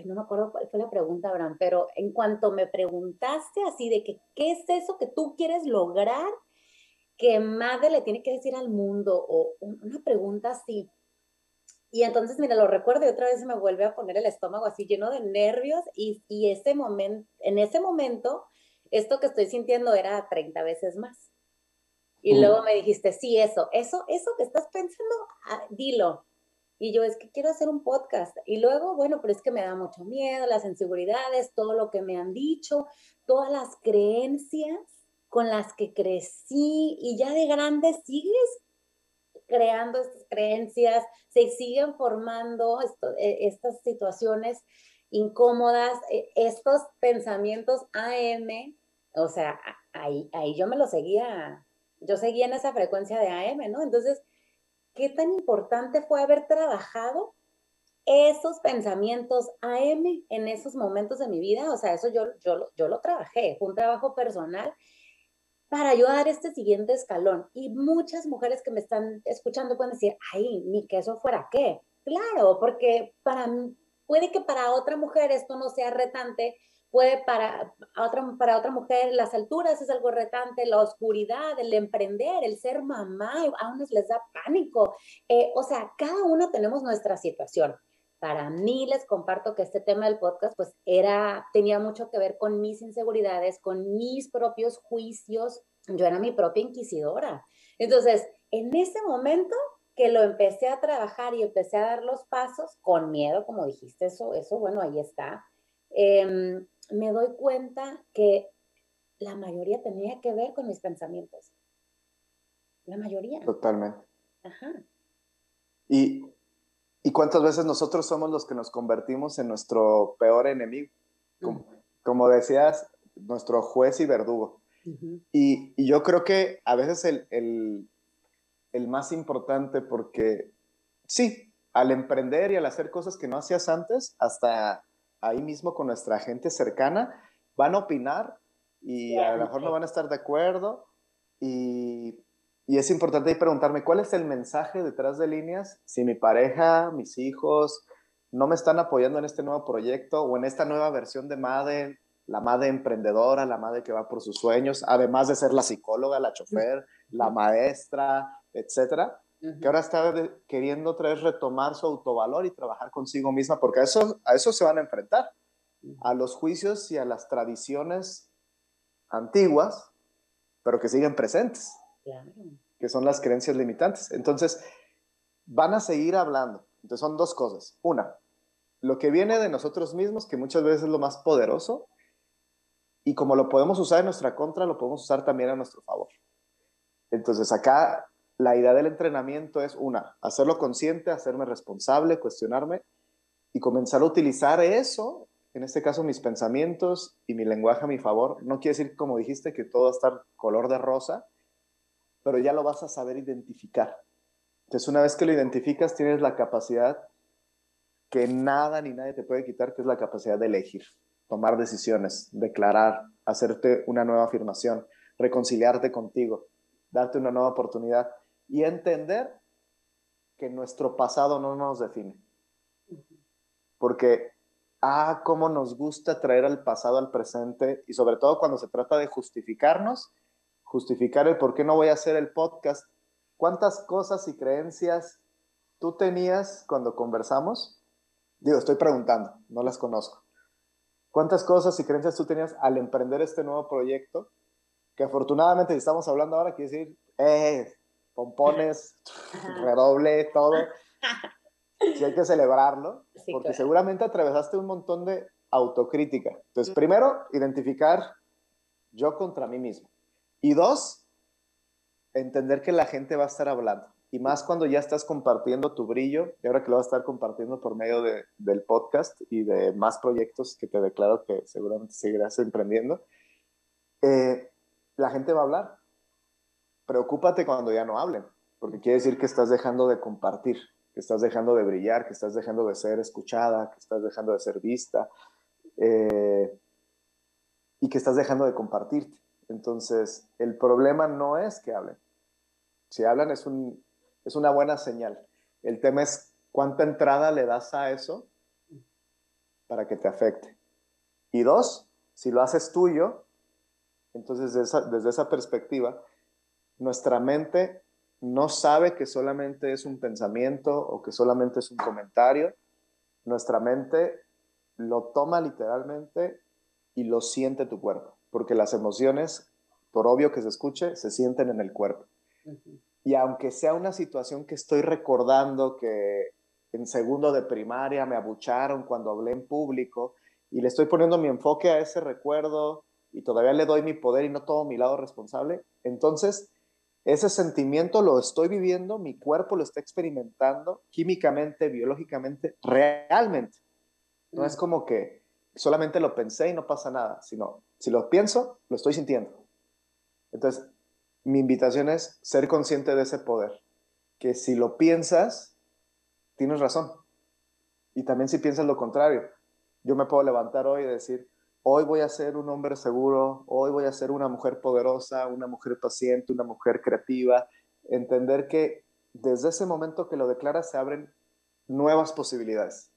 no me acuerdo cuál fue la pregunta, Abraham, pero en cuanto me preguntaste así de que, ¿qué es eso que tú quieres lograr que madre le tiene que decir al mundo? O una pregunta así. Y entonces, mira, lo recuerdo y otra vez se me vuelve a poner el estómago así lleno de nervios y, y ese momento, en ese momento, esto que estoy sintiendo era 30 veces más. Y luego me dijiste, sí, eso, eso, eso que estás pensando, ah, dilo. Y yo es que quiero hacer un podcast. Y luego, bueno, pero es que me da mucho miedo, las inseguridades, todo lo que me han dicho, todas las creencias con las que crecí y ya de grande sigues creando estas creencias, se siguen formando e, estas situaciones incómodas, e, estos pensamientos AM, o sea, ahí, ahí yo me lo seguía, yo seguía en esa frecuencia de AM, ¿no? Entonces, qué tan importante fue haber trabajado esos pensamientos AM en esos momentos de mi vida. O sea, eso yo, yo, yo lo trabajé, fue un trabajo personal para yo dar este siguiente escalón. Y muchas mujeres que me están escuchando pueden decir, ay, ni que eso fuera qué. Claro, porque para, puede que para otra mujer esto no sea retante, puede para otra, para otra mujer las alturas es algo retante, la oscuridad, el emprender, el ser mamá, a unos les da pánico. Eh, o sea, cada uno tenemos nuestra situación. Para mí les comparto que este tema del podcast pues era, tenía mucho que ver con mis inseguridades, con mis propios juicios. Yo era mi propia inquisidora. Entonces, en ese momento que lo empecé a trabajar y empecé a dar los pasos con miedo, como dijiste, eso, eso bueno, ahí está. Em, me doy cuenta que la mayoría tenía que ver con mis pensamientos. La mayoría. Totalmente. Ajá. Y ¿Y cuántas veces nosotros somos los que nos convertimos en nuestro peor enemigo? Como, decías, nuestro juez y verdugo. y, yo creo que a veces el, el, más importante porque, sí, al emprender y al hacer cosas que no hacías antes, hasta ahí mismo con nuestra gente cercana, van a opinar y a lo mejor no van a estar de acuerdo. Y y es importante preguntarme cuál es el mensaje detrás de líneas si mi pareja, mis hijos no me están apoyando en este nuevo proyecto o en esta nueva versión de MADE, la MADE emprendedora, la MADE que va por sus sueños, además de ser la psicóloga, la chofer, la maestra, etcétera, que ahora está queriendo otra vez retomar su autovalor y trabajar consigo misma, porque a eso, a eso se van a enfrentar, a los juicios y a las tradiciones antiguas, pero que siguen presentes que son las creencias limitantes. Entonces, van a seguir hablando. Entonces, son dos cosas. Una, lo que viene de nosotros mismos, que muchas veces es lo más poderoso, y como lo podemos usar en nuestra contra, lo podemos usar también a nuestro favor. Entonces, acá la idea del entrenamiento es una, hacerlo consciente, hacerme responsable, cuestionarme y comenzar a utilizar eso, en este caso mis pensamientos y mi lenguaje a mi favor. No quiere decir, como dijiste, que todo va a estar color de rosa, pero ya lo vas a saber identificar. Entonces, una vez que lo identificas, tienes la capacidad que nada ni nadie te puede quitar, que es la capacidad de elegir, tomar decisiones, declarar, hacerte una nueva afirmación, reconciliarte contigo, darte una nueva oportunidad y entender que nuestro pasado no nos define. Porque, ah, cómo nos gusta traer al pasado al presente y sobre todo cuando se trata de justificarnos justificar el por qué no voy a hacer el podcast. ¿Cuántas cosas y creencias tú tenías cuando conversamos? Digo, estoy preguntando, no las conozco. ¿Cuántas cosas y creencias tú tenías al emprender este nuevo proyecto? Que afortunadamente, si estamos hablando ahora, quiere decir, eh, pompones, redoble, todo. Sí hay que celebrarlo, *laughs* porque seguramente atravesaste un montón de autocrítica. Entonces, primero, identificar yo contra mí mismo. Y dos, entender que la gente va a estar hablando. Y más cuando ya estás compartiendo tu brillo, y ahora que lo vas a estar compartiendo por medio de, del podcast y de más proyectos que te declaro que seguramente seguirás emprendiendo, eh, la gente va a hablar. Preocúpate cuando ya no hablen, porque quiere decir que estás dejando de compartir, que estás dejando de brillar, que estás dejando de ser escuchada, que estás dejando de ser vista eh, y que estás dejando de compartirte. Entonces, el problema no es que hablen. Si hablan es, un, es una buena señal. El tema es cuánta entrada le das a eso para que te afecte. Y dos, si lo haces tuyo, entonces desde esa, perspectiva, nuestra mente no sabe que solamente es un pensamiento o que solamente es un comentario. Nuestra mente lo toma literalmente y lo siente tu cuerpo porque las emociones, por obvio que se escuche, se sienten en el cuerpo. Y aunque sea una situación que estoy recordando que en segundo de primaria me abucharon cuando hablé en público y le estoy poniendo mi enfoque a ese recuerdo y todavía le doy mi poder y no todo mi lado responsable, entonces ese sentimiento lo estoy viviendo, mi cuerpo lo está experimentando químicamente, biológicamente, realmente. No es como que solamente lo pensé y no pasa nada, sino si lo pienso, lo estoy sintiendo. Entonces, mi invitación es ser consciente de ese poder, que si lo piensas, tienes razón. Y también si piensas lo contrario, yo me puedo levantar hoy y decir, hoy voy a ser un hombre seguro, hoy voy a ser una mujer poderosa, una mujer paciente, una mujer creativa. Entender que desde ese momento que lo declaras se abren nuevas posibilidades.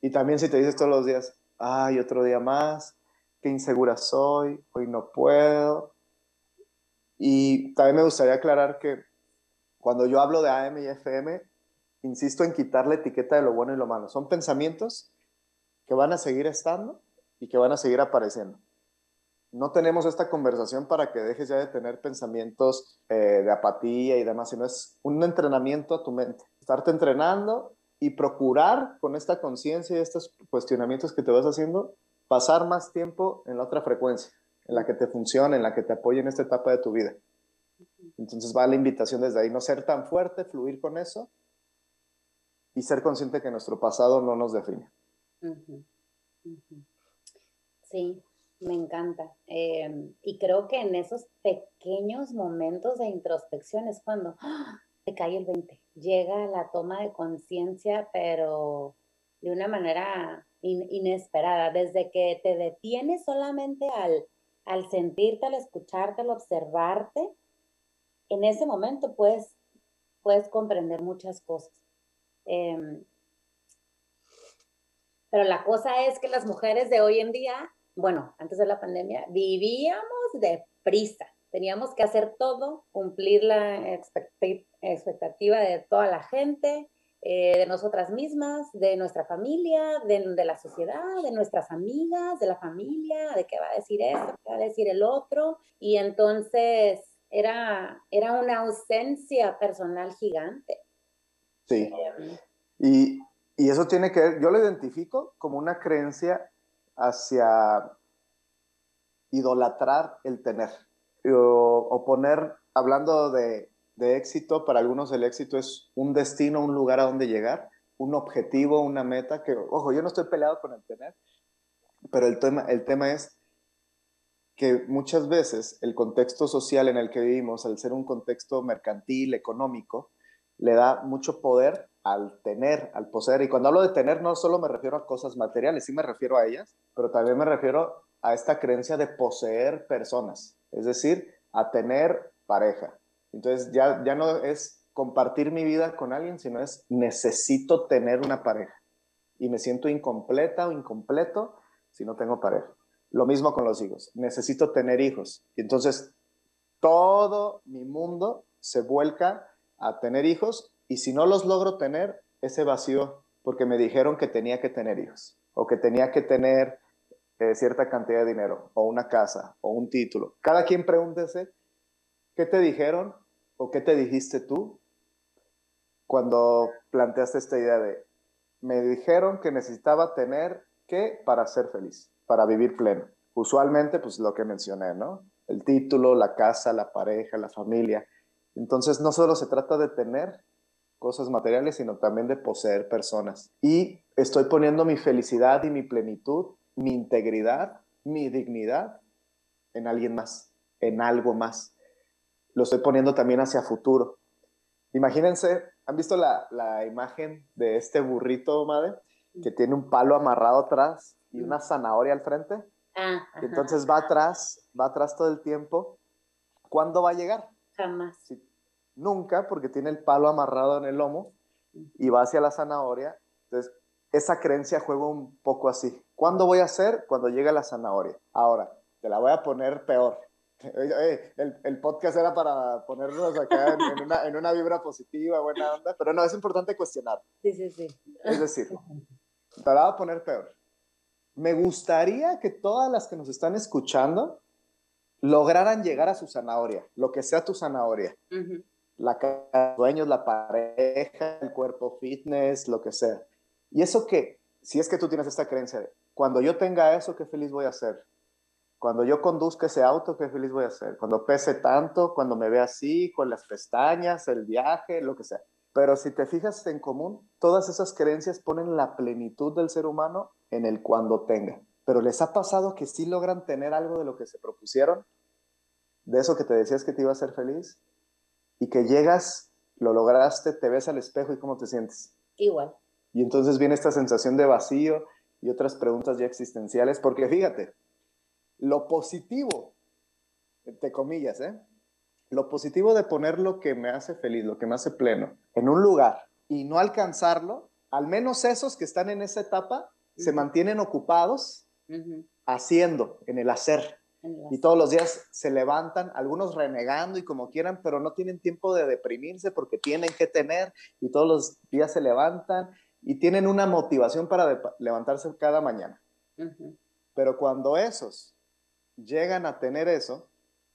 Y también si te dices todos los días, ay, otro día más, qué insegura soy, hoy no puedo. Y también me gustaría aclarar que cuando yo hablo de AM y FM, insisto en quitar la etiqueta de lo bueno y lo malo. Son pensamientos que van a seguir estando y que van a seguir apareciendo. No tenemos esta conversación para que dejes ya de tener pensamientos eh, de apatía y demás, sino es un entrenamiento a tu mente. Estarte entrenando y procurar con esta conciencia y estos cuestionamientos que te vas haciendo, pasar más tiempo en la otra frecuencia, en la que te funcione, en la que te apoye en esta etapa de tu vida. Entonces va la invitación desde ahí, no ser tan fuerte, fluir con eso y ser consciente que nuestro pasado no nos define. Sí, me encanta. Em, y creo que en esos pequeños momentos de introspección es cuando ¡ah! te cae el 20, llega la toma de conciencia, pero de una manera inesperada, desde que te detienes solamente al, al sentirte, al escucharte, al observarte, en ese momento puedes, puedes comprender muchas cosas. Em, pero la cosa es que las mujeres de hoy en día bueno, antes de la pandemia, vivíamos de prisa. Teníamos que hacer todo, cumplir la expectativa de toda la gente, eh, de nosotras mismas, de nuestra familia, de, la sociedad, de nuestras amigas, de la familia, de qué va a decir esto, qué va a decir el otro. Y entonces era, era una ausencia personal gigante. Sí. Em, y, y eso tiene que ver, yo lo identifico como una creencia hacia idolatrar el tener. O, poner, hablando de, éxito, para algunos el éxito es un destino, un lugar a donde llegar, un objetivo, una meta, que, ojo, yo no estoy peleado con el tener, pero el tema, el tema es que muchas veces el contexto social en el que vivimos, al ser un contexto mercantil, económico, le da mucho poder al tener, al poseer. Y cuando hablo de tener, no solo me refiero a cosas materiales, sí me refiero a ellas, pero también me refiero a esta creencia de poseer personas, es decir, a tener pareja. Entonces ya, ya no es compartir mi vida con alguien, sino es necesito tener una pareja. Y me siento incompleta o incompleto si no tengo pareja. Lo mismo con los hijos. Necesito tener hijos. Y entonces todo mi mundo se vuelca a tener hijos y si no los logro tener, ese vacío, porque me dijeron que tenía que tener hijos, o que tenía que tener eh, cierta cantidad de dinero, o una casa, o un título. Cada quien pregúntese, ¿qué te dijeron o qué te dijiste tú cuando planteaste esta idea de, me dijeron que necesitaba tener qué para ser feliz, para vivir pleno? Usualmente, pues lo que mencioné, ¿no? El título, la casa, la pareja, la familia. Entonces, no solo se trata de tener, cosas materiales, sino también de poseer personas. Y estoy poniendo mi felicidad y mi plenitud, mi integridad, mi dignidad en alguien más, en algo más. Lo estoy poniendo también hacia futuro. Imagínense, ¿han visto la, la imagen de este burrito, madre? Que tiene un palo amarrado atrás y una zanahoria al frente. Ah, entonces va atrás, va atrás todo el tiempo. ¿Cuándo va a llegar? Jamás. Nunca, porque tiene el palo amarrado en el lomo y va hacia la zanahoria. Entonces, esa creencia juega un poco así. ¿Cuándo voy a hacer? Cuando llega la zanahoria. Ahora, te la voy a poner peor. *laughs* El, el podcast era para ponernos acá en, una, en, una, vibra positiva, buena onda, pero no, es importante cuestionar. Sí, sí, sí. Es decir, te la voy a poner peor. Me gustaría que todas las que nos están escuchando lograran llegar a su zanahoria, lo que sea tu zanahoria la casa de sueños, la pareja, el cuerpo fitness, lo que sea. Y eso que, si es que tú tienes esta creencia cuando yo tenga eso, qué feliz voy a ser. Cuando yo conduzca ese auto, qué feliz voy a ser. Cuando pese tanto, cuando me vea así, con las pestañas, el viaje, lo que sea. Pero si te fijas en común, todas esas creencias ponen la plenitud del ser humano en el cuando tenga. Pero les ha pasado que sí logran tener algo de lo que se propusieron, de eso que te decías que te iba a hacer feliz, y que llegas, lo lograste, te ves al espejo y cómo te sientes. Igual. Y entonces viene esta sensación de vacío y otras preguntas ya existenciales, porque fíjate, lo positivo, entre comillas, ¿eh? Lo positivo de poner lo que me hace feliz, lo que me hace pleno, en un lugar y no alcanzarlo, al menos esos que están en esa etapa se mantienen ocupados haciendo, en el hacer. Y todos los días se levantan, algunos renegando y como quieran, pero no tienen tiempo de deprimirse porque tienen que tener y todos los días se levantan y tienen una motivación para levantarse cada mañana. Pero cuando esos llegan a tener eso,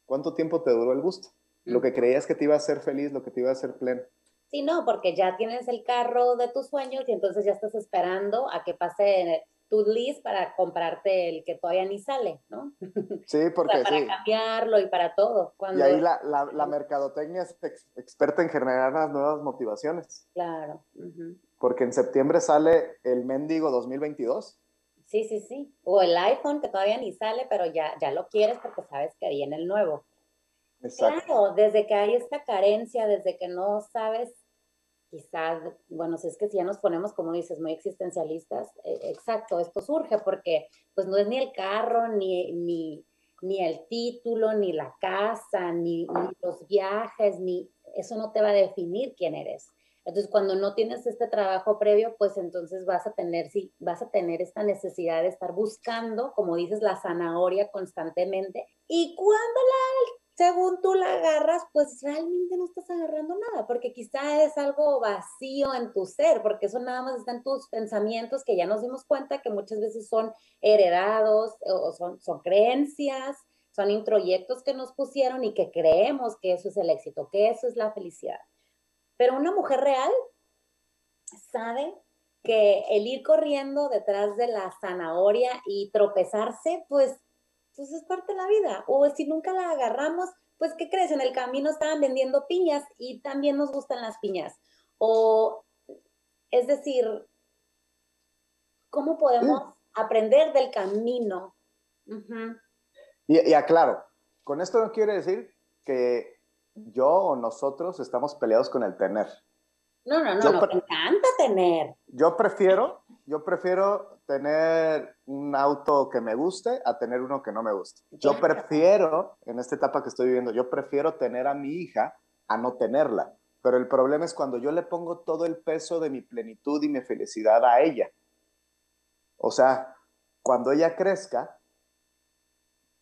¿cuánto tiempo te duró el gusto? Lo que creías que te iba a hacer feliz, lo que te iba a hacer pleno. Sí, no, porque ya tienes el carro de tus sueños y entonces ya estás esperando a que pase tu list para comprarte el que todavía ni sale, ¿no? *laughs* Sí, porque para cambiarlo y para todo. Y ahí la, la, mercadotecnia es experta en generar las nuevas motivaciones. Claro. Porque en septiembre sale el Mendigo 2022. Sí, sí, sí. O el iPhone que todavía ni sale, pero ya, ya lo quieres porque sabes que viene el nuevo. Exacto. Claro, desde que hay esta carencia, desde que no sabes quizás, bueno, si es que si ya nos ponemos, como dices, muy existencialistas, eh, exacto, esto surge porque pues no es ni el carro, ni, ni, ni el título, ni la casa, ni, los viajes, ni eso no te va a definir quién eres. Entonces, cuando no tienes este trabajo previo, pues entonces vas a tener, sí, vas a tener esta necesidad de estar buscando, como dices, la zanahoria constantemente. Y cuando la según tú la agarras, pues realmente no estás agarrando nada, porque quizá es algo vacío en tu ser, porque eso nada más está en tus pensamientos que ya nos dimos cuenta que muchas veces son heredados o son, son creencias, son introyectos que nos pusieron y que creemos que eso es el éxito, que eso es la felicidad. Pero una mujer real sabe que el ir corriendo detrás de la zanahoria y tropezarse, pues pues es parte de la vida. O si nunca la agarramos, pues ¿qué crees? En el camino estaban vendiendo piñas y también nos gustan las piñas. O, es decir, ¿cómo podemos aprender del camino? y, aclaro, con esto no quiere decir que yo o nosotros estamos peleados con el tener. No, no, no, no, me encanta tener. Yo prefiero, yo prefiero tener un auto que me guste a tener uno que no me guste. Yo prefiero, en esta etapa que estoy viviendo, yo prefiero tener a mi hija a no tenerla. Pero el problema es cuando yo le pongo todo el peso de mi plenitud y mi felicidad a ella. O sea, cuando ella crezca,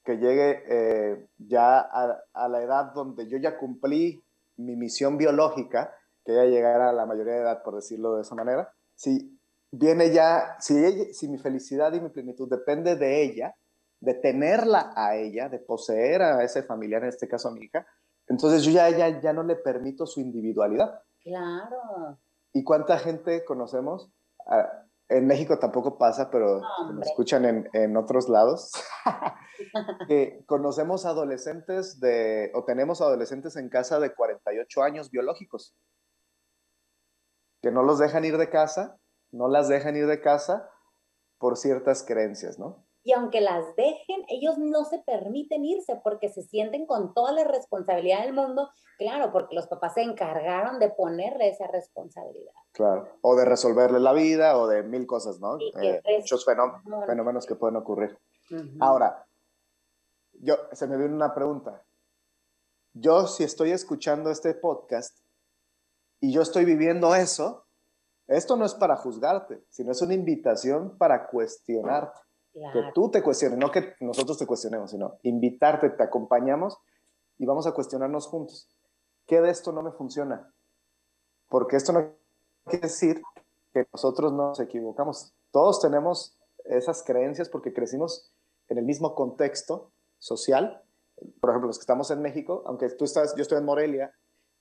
que llegue eh, ya a, a, la edad donde yo ya cumplí mi misión biológica, que ella llegara a la mayoría de edad, por decirlo de esa manera, si viene ya, si, si mi felicidad y mi plenitud depende de ella, de tenerla a ella, de poseer a ese familiar, en este caso a mi hija, entonces yo ya a ella ya no le permito su individualidad. Claro. ¿Y cuánta gente conocemos? Ah, en México tampoco pasa, pero me escuchan en, en, otros lados, *laughs* que conocemos adolescentes de, o tenemos adolescentes en casa de 48 años biológicos, que no los dejan ir de casa no las dejan ir de casa por ciertas creencias, ¿no? Y aunque las dejen, ellos no se permiten irse porque se sienten con toda la responsabilidad del mundo, claro, porque los papás se encargaron de ponerle esa responsabilidad. Claro, o de resolverle la vida o de mil cosas, ¿no? Eh, muchos fenómenos, que pueden ocurrir. Ahora, yo, se me viene una pregunta. Yo si estoy escuchando este podcast y yo estoy viviendo eso, esto no es para juzgarte, sino es una invitación para cuestionarte. Que tú te cuestiones, no que nosotros te cuestionemos, sino invitarte, te acompañamos y vamos a cuestionarnos juntos. ¿Qué de esto no me funciona? Porque esto no quiere decir que nosotros nos equivocamos. Todos tenemos esas creencias porque crecimos en el mismo contexto social. Por ejemplo, los que estamos en México, aunque tú estás, yo estoy en Morelia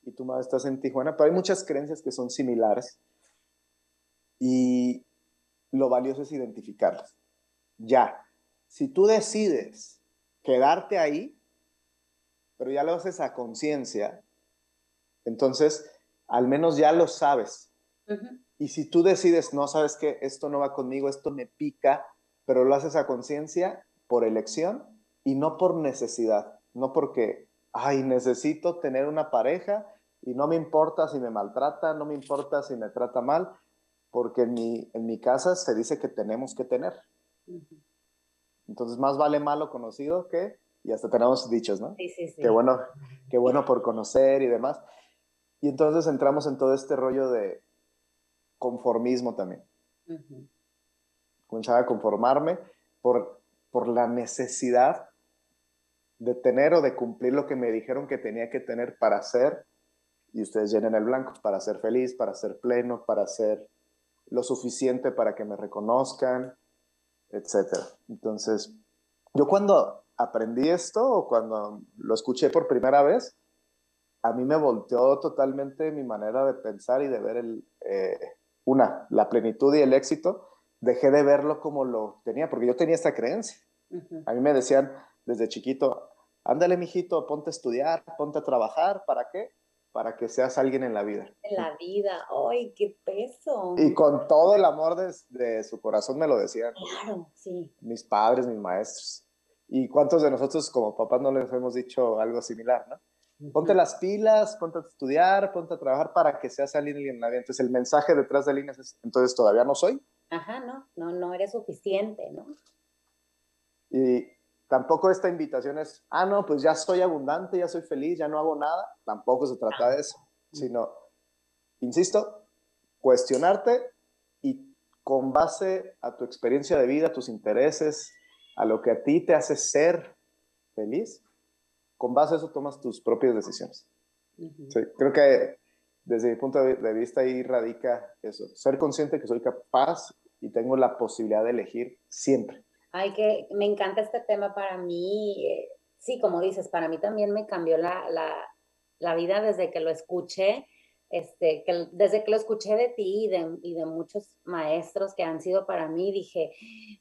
y tú más estás en Tijuana, pero hay muchas creencias que son similares y lo valioso es identificarlas. Ya, si tú decides quedarte ahí, pero ya lo haces a conciencia, entonces al menos ya lo sabes. Y si tú decides, no sabes que esto no va conmigo, esto me pica, pero lo haces a conciencia por elección y no por necesidad, no porque, ay, necesito tener una pareja y no me importa si me maltrata, no me importa si me trata mal, porque en mi, en mi casa se dice que tenemos que tener. Entonces, más vale malo conocido que, y hasta tenemos dichos, ¿no? Sí, sí, sí. Qué bueno, qué bueno por conocer y demás. Y entonces entramos en todo este rollo de conformismo también. Comenzaba a conformarme por, por la necesidad de tener o de cumplir lo que me dijeron que tenía que tener para ser, y ustedes llenen el blanco, para ser feliz, para ser pleno, para ser lo suficiente para que me reconozcan, etc. Entonces, yo cuando aprendí esto o cuando lo escuché por primera vez, a mí me volteó totalmente mi manera de pensar y de ver el, eh, una, la plenitud y el éxito. Dejé de verlo como lo tenía, porque yo tenía esta creencia. A mí me decían desde chiquito, ándale, mijito, ponte a estudiar, ponte a trabajar, ¿para qué? Para que seas alguien en la vida. En la vida, ¡ay, qué peso! Y con todo el amor de, de su corazón me lo decían. Claro, sí. Mis padres, mis maestros. ¿Y cuántos de nosotros como papás no les hemos dicho algo similar, no? Ponte las pilas, ponte a estudiar, ponte a trabajar para que seas alguien en la vida. Entonces el mensaje detrás de líneas es, entonces todavía no soy. Ajá, no, no, no eres suficiente, ¿no? Y tampoco esta invitación es, ah, no, pues ya soy abundante, ya soy feliz, ya no hago nada. Tampoco se trata de eso, sino, insisto, cuestionarte y con base a tu experiencia de vida, tus intereses, a lo que a ti te hace ser feliz, con base a eso tomas tus propias decisiones. creo que desde mi punto de vista ahí radica eso, ser consciente que soy capaz y tengo la posibilidad de elegir siempre. Ay, que me encanta este tema para mí. Eh, sí, como dices, para mí también me cambió la, la, la vida desde que lo escuché este, desde que lo escuché de ti y de, y de, muchos maestros que han sido para mí, dije,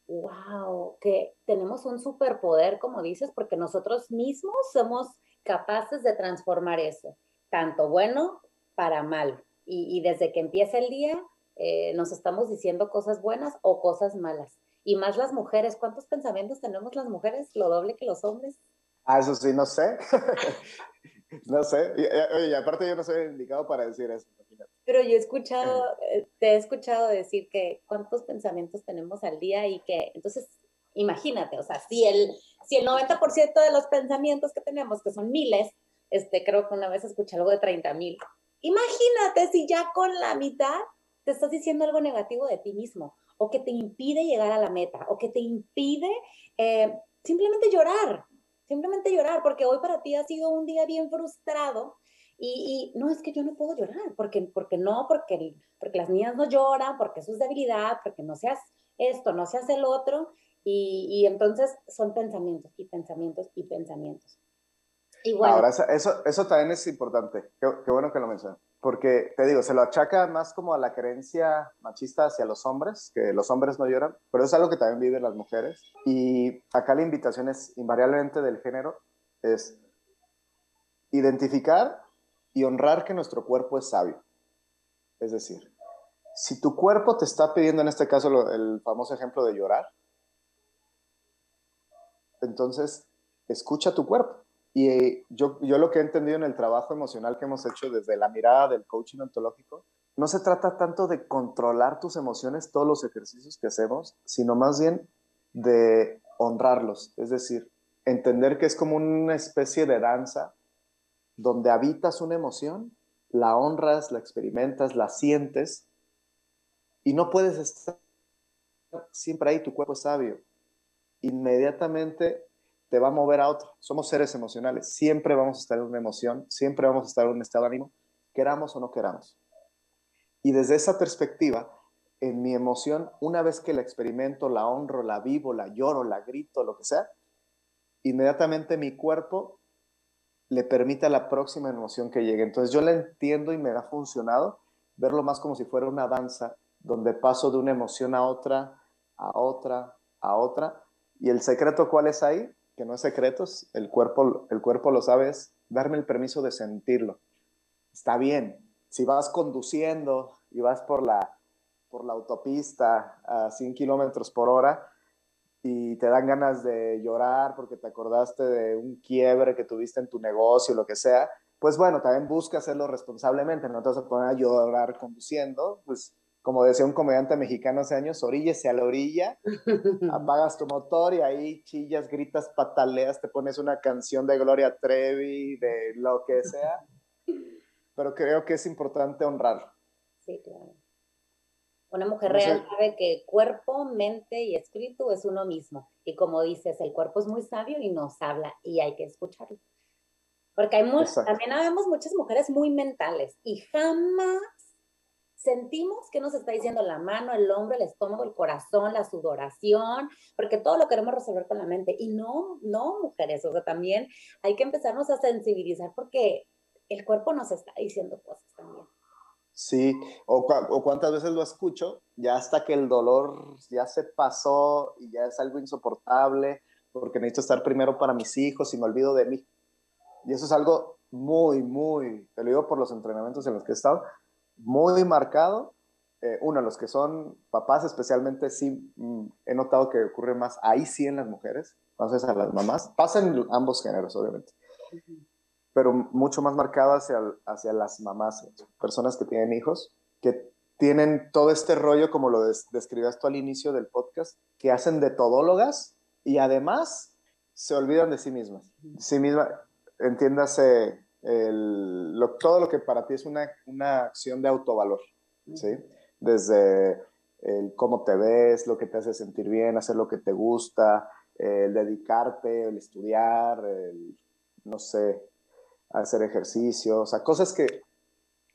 wow, que tenemos un superpoder, como dices, porque nosotros mismos somos capaces de transformar eso, tanto bueno para mal. Y, y desde que empieza el día, eh, nos estamos diciendo cosas buenas o cosas malas. Y más las mujeres, ¿cuántos pensamientos tenemos las mujeres? Lo doble que los hombres. Ah, eso sí, no sé. *laughs* No sé, y, aparte yo no soy indicado para decir eso. Pero yo he escuchado, eh, te he escuchado decir que cuántos pensamientos tenemos al día y que, entonces, imagínate, o sea, si el, si el 90% de los pensamientos que tenemos, que son miles, este, creo que una vez escuché algo de 30 mil. Imagínate si ya con la mitad te estás diciendo algo negativo de ti mismo, o que te impide llegar a la meta, o que te impide eh, simplemente llorar, simplemente llorar, porque hoy para ti ha sido un día bien frustrado y, no es que yo no puedo llorar, porque, porque no, porque, porque las niñas no lloran, porque eso es debilidad, porque no seas esto, no seas el otro, y, y entonces son pensamientos y pensamientos y pensamientos. Ahora, eso, eso también es importante. Qué, bueno que lo mencionas. Porque, te digo, se lo achaca más como a la creencia machista hacia los hombres, que los hombres no lloran, pero es algo que también viven las mujeres. Y acá la invitación es invariablemente del género, es identificar y honrar que nuestro cuerpo es sabio. Es decir, si tu cuerpo te está pidiendo, en este caso, el famoso ejemplo de llorar, entonces escucha tu cuerpo y eh, yo, yo lo que he entendido en el trabajo emocional que hemos hecho desde la mirada del coaching ontológico, no se trata tanto de controlar tus emociones, todos los ejercicios que hacemos, sino más bien de honrarlos. Es decir, entender que es como una especie de danza donde habitas una emoción, la honras, la experimentas, la sientes y no puedes estar siempre ahí, tu cuerpo es sabio. Inmediatamente te va a mover a otro. Somos seres emocionales. Siempre vamos a estar en una emoción, siempre vamos a estar en un estado de ánimo, queramos o no queramos. Y desde esa perspectiva, en mi emoción, una vez que la experimento, la honro, la vivo, la lloro, la grito, lo que sea, inmediatamente mi cuerpo le permite a la próxima emoción que llegue. Entonces yo la entiendo y me ha funcionado verlo más como si fuera una danza donde paso de una emoción a otra, a otra, a otra. ¿Y el secreto cuál es ahí? Que no es secreto, el cuerpo, el cuerpo lo sabe, es darme el permiso de sentirlo. Está bien, si vas conduciendo y vas por la, por la autopista a 100 kilómetros por hora y te dan ganas de llorar porque te acordaste de un quiebre que tuviste en tu negocio, lo que sea, pues bueno, también busca hacerlo responsablemente, no te vas a poner a llorar conduciendo, pues como decía un comediante mexicano hace años, oríllese a la orilla, *laughs* apagas tu motor y ahí chillas, gritas, pataleas, te pones una canción de Gloria Trevi, de lo que sea. *laughs* Pero creo que es importante honrar. Sí, claro. Una mujer real sabe que cuerpo, mente y espíritu es uno mismo. Y como dices, el cuerpo es muy sabio y nos habla y hay que escucharlo. Porque hay también vemos muchas mujeres muy mentales y jamás sentimos que nos está diciendo la mano, el hombro, el estómago, el corazón, la sudoración, porque todo lo queremos resolver con la mente. Y no, no, mujeres, o sea, también hay que empezarnos a sensibilizar porque el cuerpo nos está diciendo cosas también. Sí, o, o, cuántas veces lo escucho, ya hasta que el dolor ya se pasó y ya es algo insoportable, porque necesito estar primero para mis hijos y me olvido de mí. Y eso es algo muy, muy, te lo digo por los entrenamientos en los que he estado, muy marcado. Eh, uno, los que son papás especialmente, sí mm, he notado que ocurre más ahí sí en las mujeres, entonces a las mamás. Pasa en ambos géneros, obviamente. Pero mucho más marcado hacia, hacia las mamás, personas que tienen hijos, que tienen todo este rollo, como lo describías tú al inicio del podcast, que hacen de todólogas y además se olvidan de sí mismas. Sí misma, entiéndase todo lo que para ti es una, una acción de autovalor, ¿sí? Desde el cómo te ves, lo que te hace sentir bien, hacer lo que te gusta, el dedicarte, el estudiar, el, no sé, hacer ejercicio, o sea, cosas que,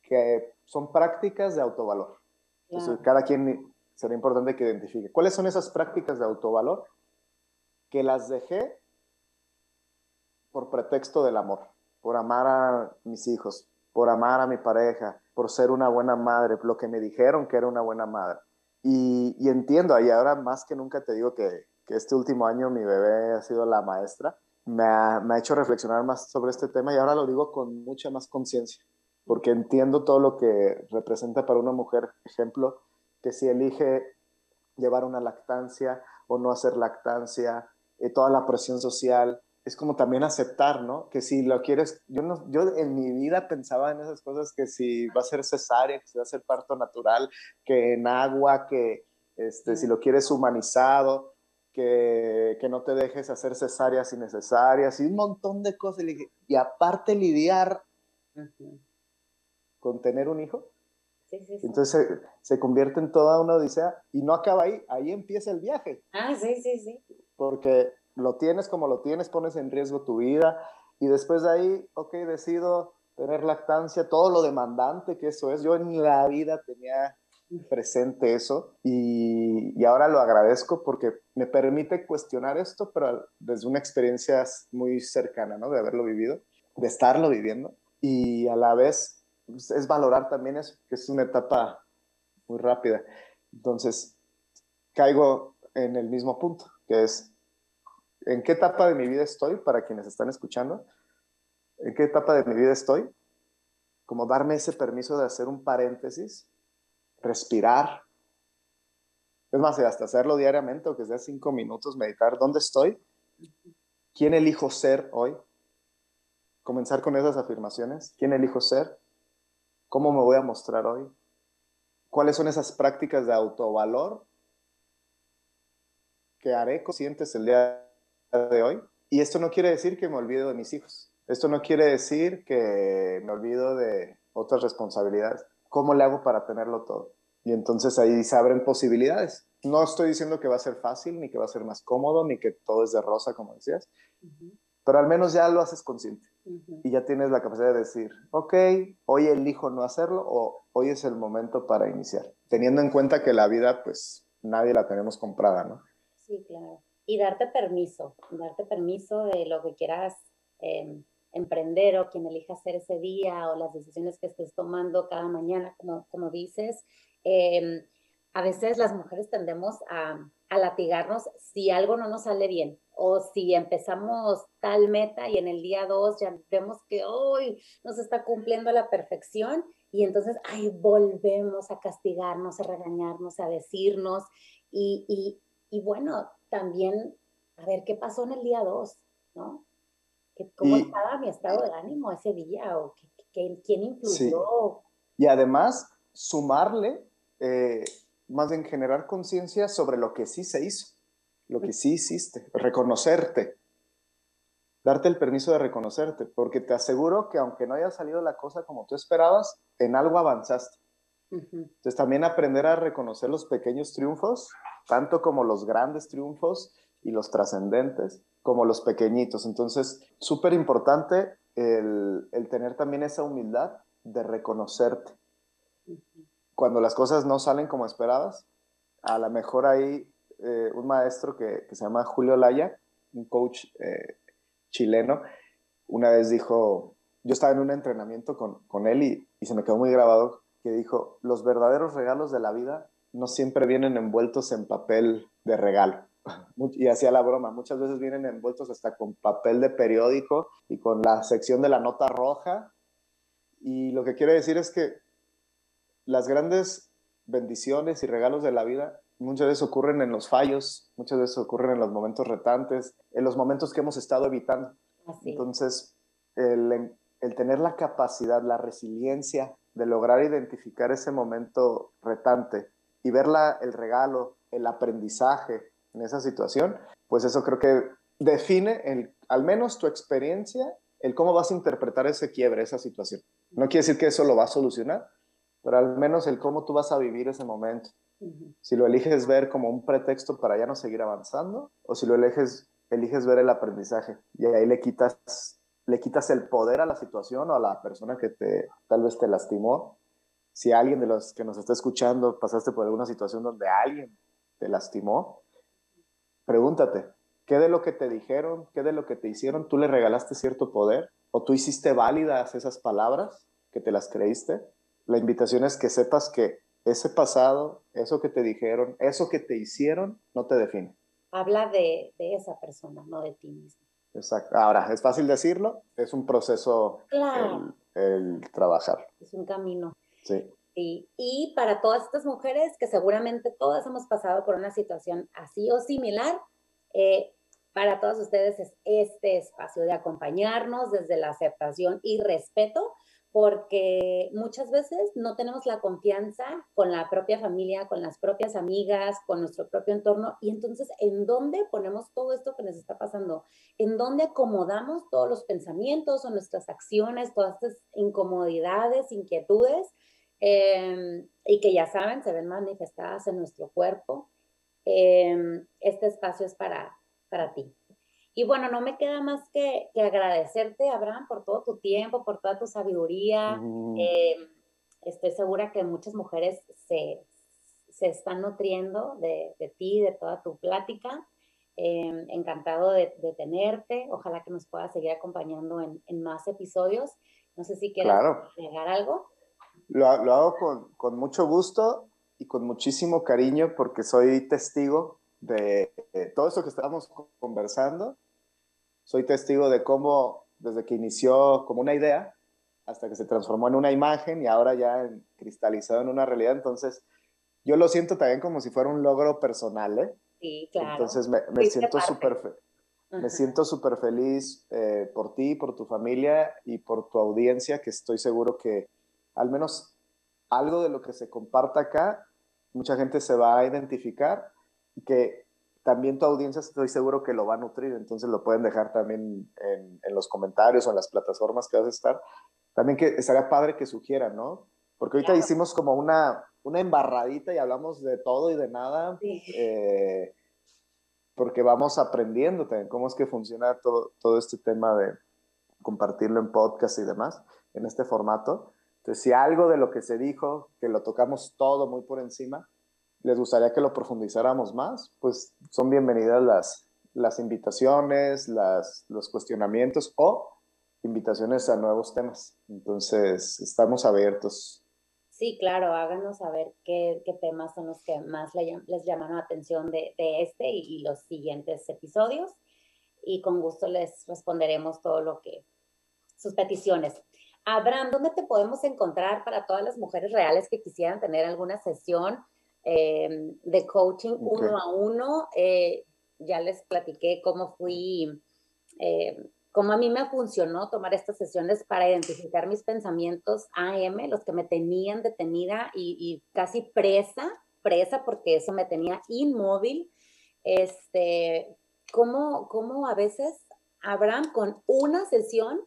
que son prácticas de autovalor. Entonces, cada quien será importante que identifique. ¿Cuáles son esas prácticas de autovalor? Que las dejé por pretexto del amor por amar a mis hijos, por amar a mi pareja, por ser una buena madre, lo que me dijeron que era una buena madre. Y, entiendo, y ahora más que nunca te digo que, este último año mi bebé ha sido la maestra, me ha, me ha hecho reflexionar más sobre este tema y ahora lo digo con mucha más conciencia, porque entiendo todo lo que representa para una mujer, ejemplo, que si elige llevar una lactancia o no hacer lactancia, eh, toda la presión social, es como también aceptar, ¿no? Que si lo quieres, yo, no, yo en mi vida pensaba en esas cosas, que si va a ser cesárea, que si va a ser parto natural, que en agua, que este, si lo quieres humanizado, que, que no te dejes hacer cesáreas innecesarias y un montón de cosas. Y, aparte lidiar con tener un hijo. Sí, sí, sí. Entonces se, se, convierte en toda una odisea y no acaba ahí, ahí empieza el viaje. Ah, sí, sí, sí. Porque lo tienes como lo tienes, pones en riesgo tu vida y después de ahí, ok, decido tener lactancia, todo lo demandante que eso es. Yo en la vida tenía presente eso y, y, ahora lo agradezco porque me permite cuestionar esto, pero desde una experiencia muy cercana, ¿no? De haberlo vivido, de estarlo viviendo y a la vez pues, es valorar también eso, que es una etapa muy rápida. Entonces, caigo en el mismo punto, que es ¿En qué etapa de mi vida estoy para quienes están escuchando? ¿En qué etapa de mi vida estoy? Como darme ese permiso de hacer un paréntesis, respirar. Es más, hasta hacerlo diariamente, o que sea cinco minutos, meditar. ¿Dónde estoy? ¿Quién elijo ser hoy? Comenzar con esas afirmaciones. ¿Quién elijo ser? ¿Cómo me voy a mostrar hoy? ¿Cuáles son esas prácticas de autovalor que haré conscientes el día de hoy. Y esto no quiere decir que me olvido de mis hijos. Esto no quiere decir que me olvido de otras responsabilidades. ¿Cómo le hago para tenerlo todo? Y entonces ahí se abren posibilidades. No estoy diciendo que va a ser fácil, ni que va a ser más cómodo, ni que todo es de rosa, como decías, pero al menos ya lo haces consciente y ya tienes la capacidad de decir, ok, hoy elijo no hacerlo o hoy es el momento para iniciar, teniendo en cuenta que la vida, pues nadie la tenemos comprada, ¿no? Sí, claro y darte permiso, darte permiso de lo que quieras em, emprender o quien elija hacer ese día o las decisiones que estés tomando cada mañana, como, como dices. Em, a veces las mujeres tendemos a, a latigarnos si algo no nos sale bien o si empezamos tal meta y en el día dos ya vemos que hoy no se está cumpliendo a la perfección y entonces ahí volvemos a castigarnos, a regañarnos, a decirnos y, y, y bueno, también a ver qué pasó en el día 2, ¿no? ¿Cómo estaba mi estado de ánimo ese día? ¿O quién influyó? Y además, sumarle eh, más bien generar conciencia sobre lo que sí se hizo, lo que sí hiciste, reconocerte, darte el permiso de reconocerte, porque te aseguro que aunque no haya salido la cosa como tú esperabas, en algo avanzaste. Entonces también aprender a reconocer los pequeños triunfos, tanto como los grandes triunfos y los trascendentes, como los pequeñitos. Entonces, súper importante el, tener también esa humildad de reconocerte. Cuando las cosas no salen como esperabas, a lo mejor hay eh, un maestro que, se llama Julio Laya, un coach eh, chileno, una vez dijo, yo estaba en un entrenamiento con, con él y, y, se me quedó muy grabado, que dijo, los verdaderos regalos de la vida no siempre vienen envueltos en papel de regalo. *laughs* Y hacía la broma, muchas veces vienen envueltos hasta con papel de periódico y con la sección de la nota roja. Y lo que quiere decir es que las grandes bendiciones y regalos de la vida muchas veces ocurren en los fallos, muchas veces ocurren en los momentos retantes, en los momentos que hemos estado evitando. Entonces, el, el tener la capacidad, la resiliencia de lograr identificar ese momento retante y ver el regalo, el aprendizaje en esa situación, pues eso creo que define el, al menos tu experiencia, el cómo vas a interpretar ese quiebre, esa situación. No quiere decir que eso lo va a solucionar, pero al menos el cómo tú vas a vivir ese momento. Si lo eliges ver como un pretexto para ya no seguir avanzando, o si lo eliges, eliges ver el aprendizaje y ahí le quitas, le quitas el poder a la situación o a la persona que te, tal vez te lastimó. Si alguien de los que nos está escuchando pasaste por alguna situación donde alguien te lastimó, pregúntate, ¿qué de lo que te dijeron, qué de lo que te hicieron, tú le regalaste cierto poder? ¿O tú hiciste válidas esas palabras que te las creíste? La invitación es que sepas que ese pasado, eso que te dijeron, eso que te hicieron, no te define. Habla de, esa persona, no de ti mismo. Exacto. Ahora, es fácil decirlo, es un proceso el, trabajar. Es un camino. Sí. Y para todas estas mujeres, que seguramente todas hemos pasado por una situación así o similar, eh, para todas ustedes es este espacio de acompañarnos desde la aceptación y respeto porque muchas veces no tenemos la confianza con la propia familia, con las propias amigas, con nuestro propio entorno. Y entonces, ¿en dónde ponemos todo esto que nos está pasando? ¿En dónde acomodamos todos los pensamientos o nuestras acciones, todas estas incomodidades, inquietudes? Em, y que ya saben, se ven manifestadas en nuestro cuerpo. Em, este espacio es para, para ti. Y bueno, no me queda más que, agradecerte, Abraham, por todo tu tiempo, por toda tu sabiduría. Mm. Eh, estoy segura que muchas mujeres se, están nutriendo de, ti, de toda tu plática. Eh, encantado de, tenerte. Ojalá que nos puedas seguir acompañando en, más episodios. No sé si quieres agregar algo. Lo, hago con, con, mucho gusto y con muchísimo cariño porque soy testigo de, todo eso que estábamos conversando. Soy testigo de cómo, desde que inició como una idea, hasta que se transformó en una imagen y ahora ya en, cristalizado en una realidad. Entonces, yo lo siento también como si fuera un logro personal, ¿eh? Sí, claro. Entonces, me, me siento súper me siento súper feliz eh, por ti, por tu familia y por tu audiencia, que estoy seguro que al menos algo de lo que se comparta acá, mucha gente se va a identificar que también tu audiencia estoy seguro que lo va a nutrir, entonces lo pueden dejar también en, los comentarios o en las plataformas que vas a estar. También que estaría padre que sugieran, ¿no? Porque ahorita hicimos como una, una embarradita y hablamos de todo y de nada, eh, porque vamos aprendiendo también cómo es que funciona todo, todo este tema de compartirlo en podcast y demás, en este formato. Si algo de lo que se dijo, que lo tocamos todo muy por encima, les gustaría que lo profundizáramos más, pues son bienvenidas las, las invitaciones, las, los cuestionamientos o invitaciones a nuevos temas. Entonces, estamos abiertos. Sí, claro, háganos saber qué, qué temas son los que más les llaman la atención de, este y, los siguientes episodios. Y con gusto les responderemos todo lo que, sus peticiones. Abraham, ¿dónde te podemos encontrar para todas las mujeres reales que quisieran tener alguna sesión? Em, de coaching uno a uno. Eh, ya les platiqué cómo fui eh, cómo a mí me funcionó tomar estas sesiones para identificar mis pensamientos AM, los que me tenían detenida y, y casi presa, presa porque eso me tenía inmóvil. Este, cómo, cómo a veces Abraham con una sesión,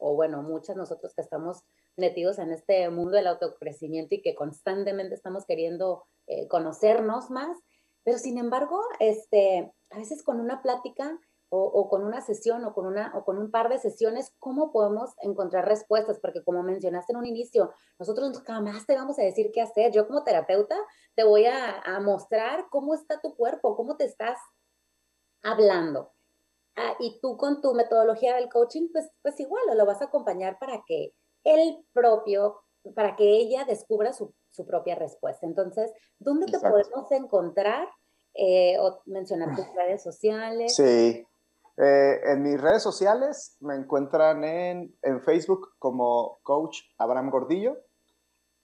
o bueno, muchas nosotros que estamos metidos en este mundo del autocrecimiento y que constantemente estamos queriendo eh, conocernos más, pero sin embargo, este, a veces con una plática o, con una sesión o con, una, o con un par de sesiones, ¿cómo podemos encontrar respuestas? Porque como mencionaste en un inicio, nosotros jamás te vamos a decir qué hacer. Yo como terapeuta te voy a, a mostrar cómo está tu cuerpo, cómo te estás hablando. Ah, y tú con tu metodología del coaching, pues, pues igual lo vas a acompañar para que el propio, para que ella descubra su, su propia respuesta. Entonces, ¿dónde te podemos encontrar? Eh, o mencionar tus redes sociales. Sí. Eh, en mis redes sociales me encuentran en, en, Facebook como Coach Abraham Gordillo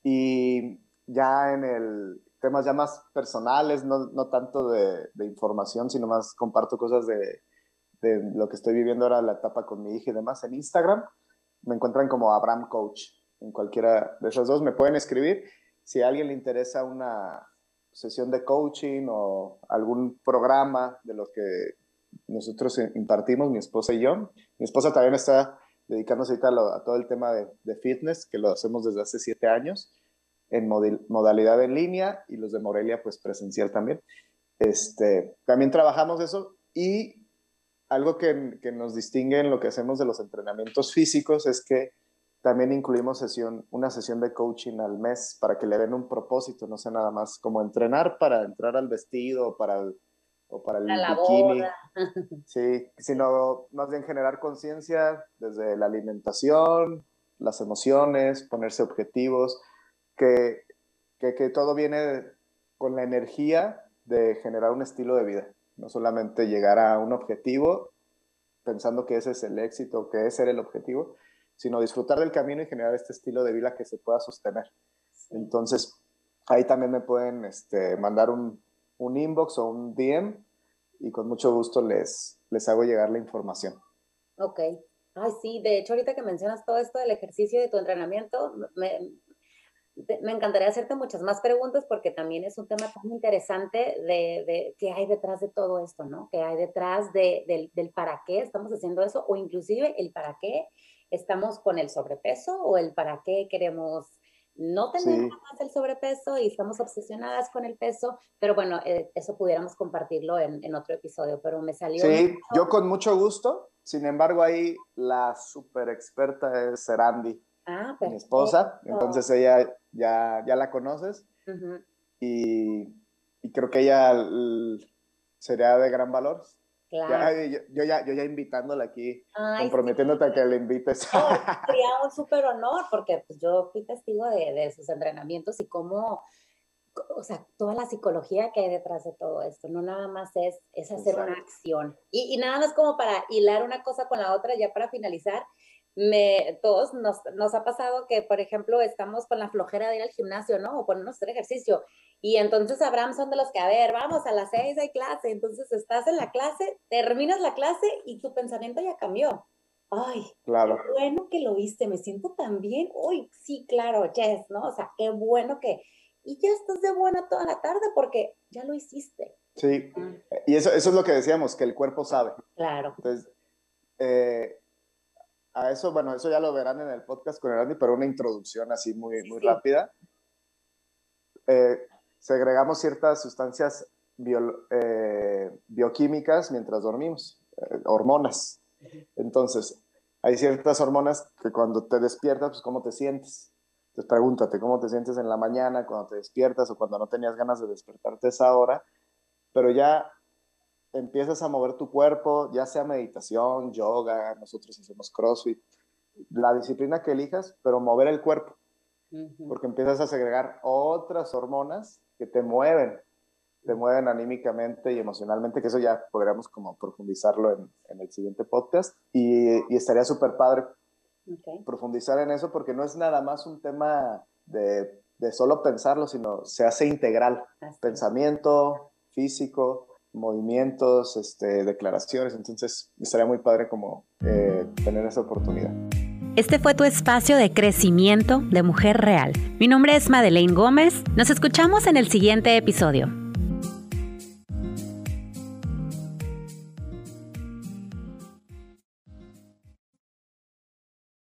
y ya en el temas ya más personales, no, no tanto de, de, información, sino más comparto cosas de, de lo que estoy viviendo ahora, la etapa con mi hija y demás, en Instagram. Me encuentran como Abraham Coach. En cualquiera de esos dos me pueden escribir. Si a alguien le interesa una sesión de coaching o algún programa de los que nosotros impartimos, mi esposa y yo. Mi esposa también está dedicándose a, todo el tema de, fitness, que lo hacemos desde hace siete años, en modalidad en línea y los de Morelia, pues presencial también. Este, también trabajamos eso y algo que, que, nos distingue en lo que hacemos de los entrenamientos físicos es que también incluimos sesión, una sesión de coaching al mes para que le den un propósito, no sea nada más como entrenar para entrar al vestido para el, o para el bikini. *laughs* Sí, sino más bien generar conciencia desde la alimentación, las emociones, ponerse objetivos, que, que, que todo viene con la energía de generar un estilo de vida no solamente llegar a un objetivo pensando que ese es el éxito, que ese era el objetivo, sino disfrutar del camino y generar este estilo de vida que se pueda sostener. Entonces, ahí también me pueden este, mandar un, un, inbox o un DM y con mucho gusto les, les hago llegar la información. Ok. Ay, sí, de hecho, ahorita que mencionas todo esto del ejercicio y de tu entrenamiento, me, me encantaría hacerte muchas más preguntas porque también es un tema tan interesante de, de qué hay detrás de todo esto, ¿no? ¿Qué hay detrás de, del, del, para qué estamos haciendo eso o inclusive el para qué estamos con el sobrepeso o el para qué queremos no tener más el sobrepeso y estamos obsesionadas con el peso, pero bueno, eh, eso pudiéramos compartirlo en, en, otro episodio, pero me salió... Sí, yo con mucho gusto, sin embargo ahí la super experta es Serandi Ah, mi esposa. Entonces ella ya, ya la conoces y, y, creo que ella sería de gran valor. Claro. yo, ya, yo ya invitándola aquí, comprometiéndote a que le invites. *laughs* sería un súper honor porque pues, yo fui testigo de, de sus entrenamientos y cómo, o sea, toda la psicología que hay detrás de todo esto, no nada más es, es hacer una acción. Y, y, nada más como para hilar una cosa con la otra, ya para finalizar, me, todos nos, nos, ha pasado que, por ejemplo, estamos con la flojera de ir al gimnasio, ¿no? O ponernos a hacer ejercicio. Y entonces Abraham son de los que, a ver, vamos, a las seis hay clase. Entonces estás en la clase, terminas la clase y tu pensamiento ya cambió. Ay, claro. qué bueno que lo viste, me siento tan bien. Uy, sí, claro, yes, ¿no? O sea, qué bueno que... Y ya estás de buena toda la tarde porque ya lo hiciste. Sí, y eso, eso es lo que decíamos, que el cuerpo sabe. Claro. Entonces, eh, a eso, bueno, eso ya lo verán en el podcast con Erandi, pero una introducción así muy, muy rápida. Eh, segregamos ciertas sustancias eh, bioquímicas mientras dormimos, eh, hormonas. Entonces, hay ciertas hormonas que cuando te despiertas, pues cómo te sientes. Entonces pregúntate cómo te sientes en la mañana, cuando te despiertas o cuando no tenías ganas de despertarte esa hora, pero ya empiezas a mover tu cuerpo, ya sea meditación, yoga, nosotros hacemos CrossFit, la disciplina que elijas, pero mover el cuerpo, porque empiezas a segregar otras hormonas que te mueven, te mueven anímicamente y emocionalmente, que eso ya podríamos como profundizarlo en, en el siguiente podcast, y, y estaría súper padre profundizar en eso, porque no es nada más un tema de, de solo pensarlo, sino se hace integral, pensamiento, físico, movimientos, este, declaraciones, entonces estaría muy padre como eh, tener esa oportunidad. Este fue tu espacio de crecimiento de mujer real. Mi nombre es Madeleine Gómez. Nos escuchamos en el siguiente episodio.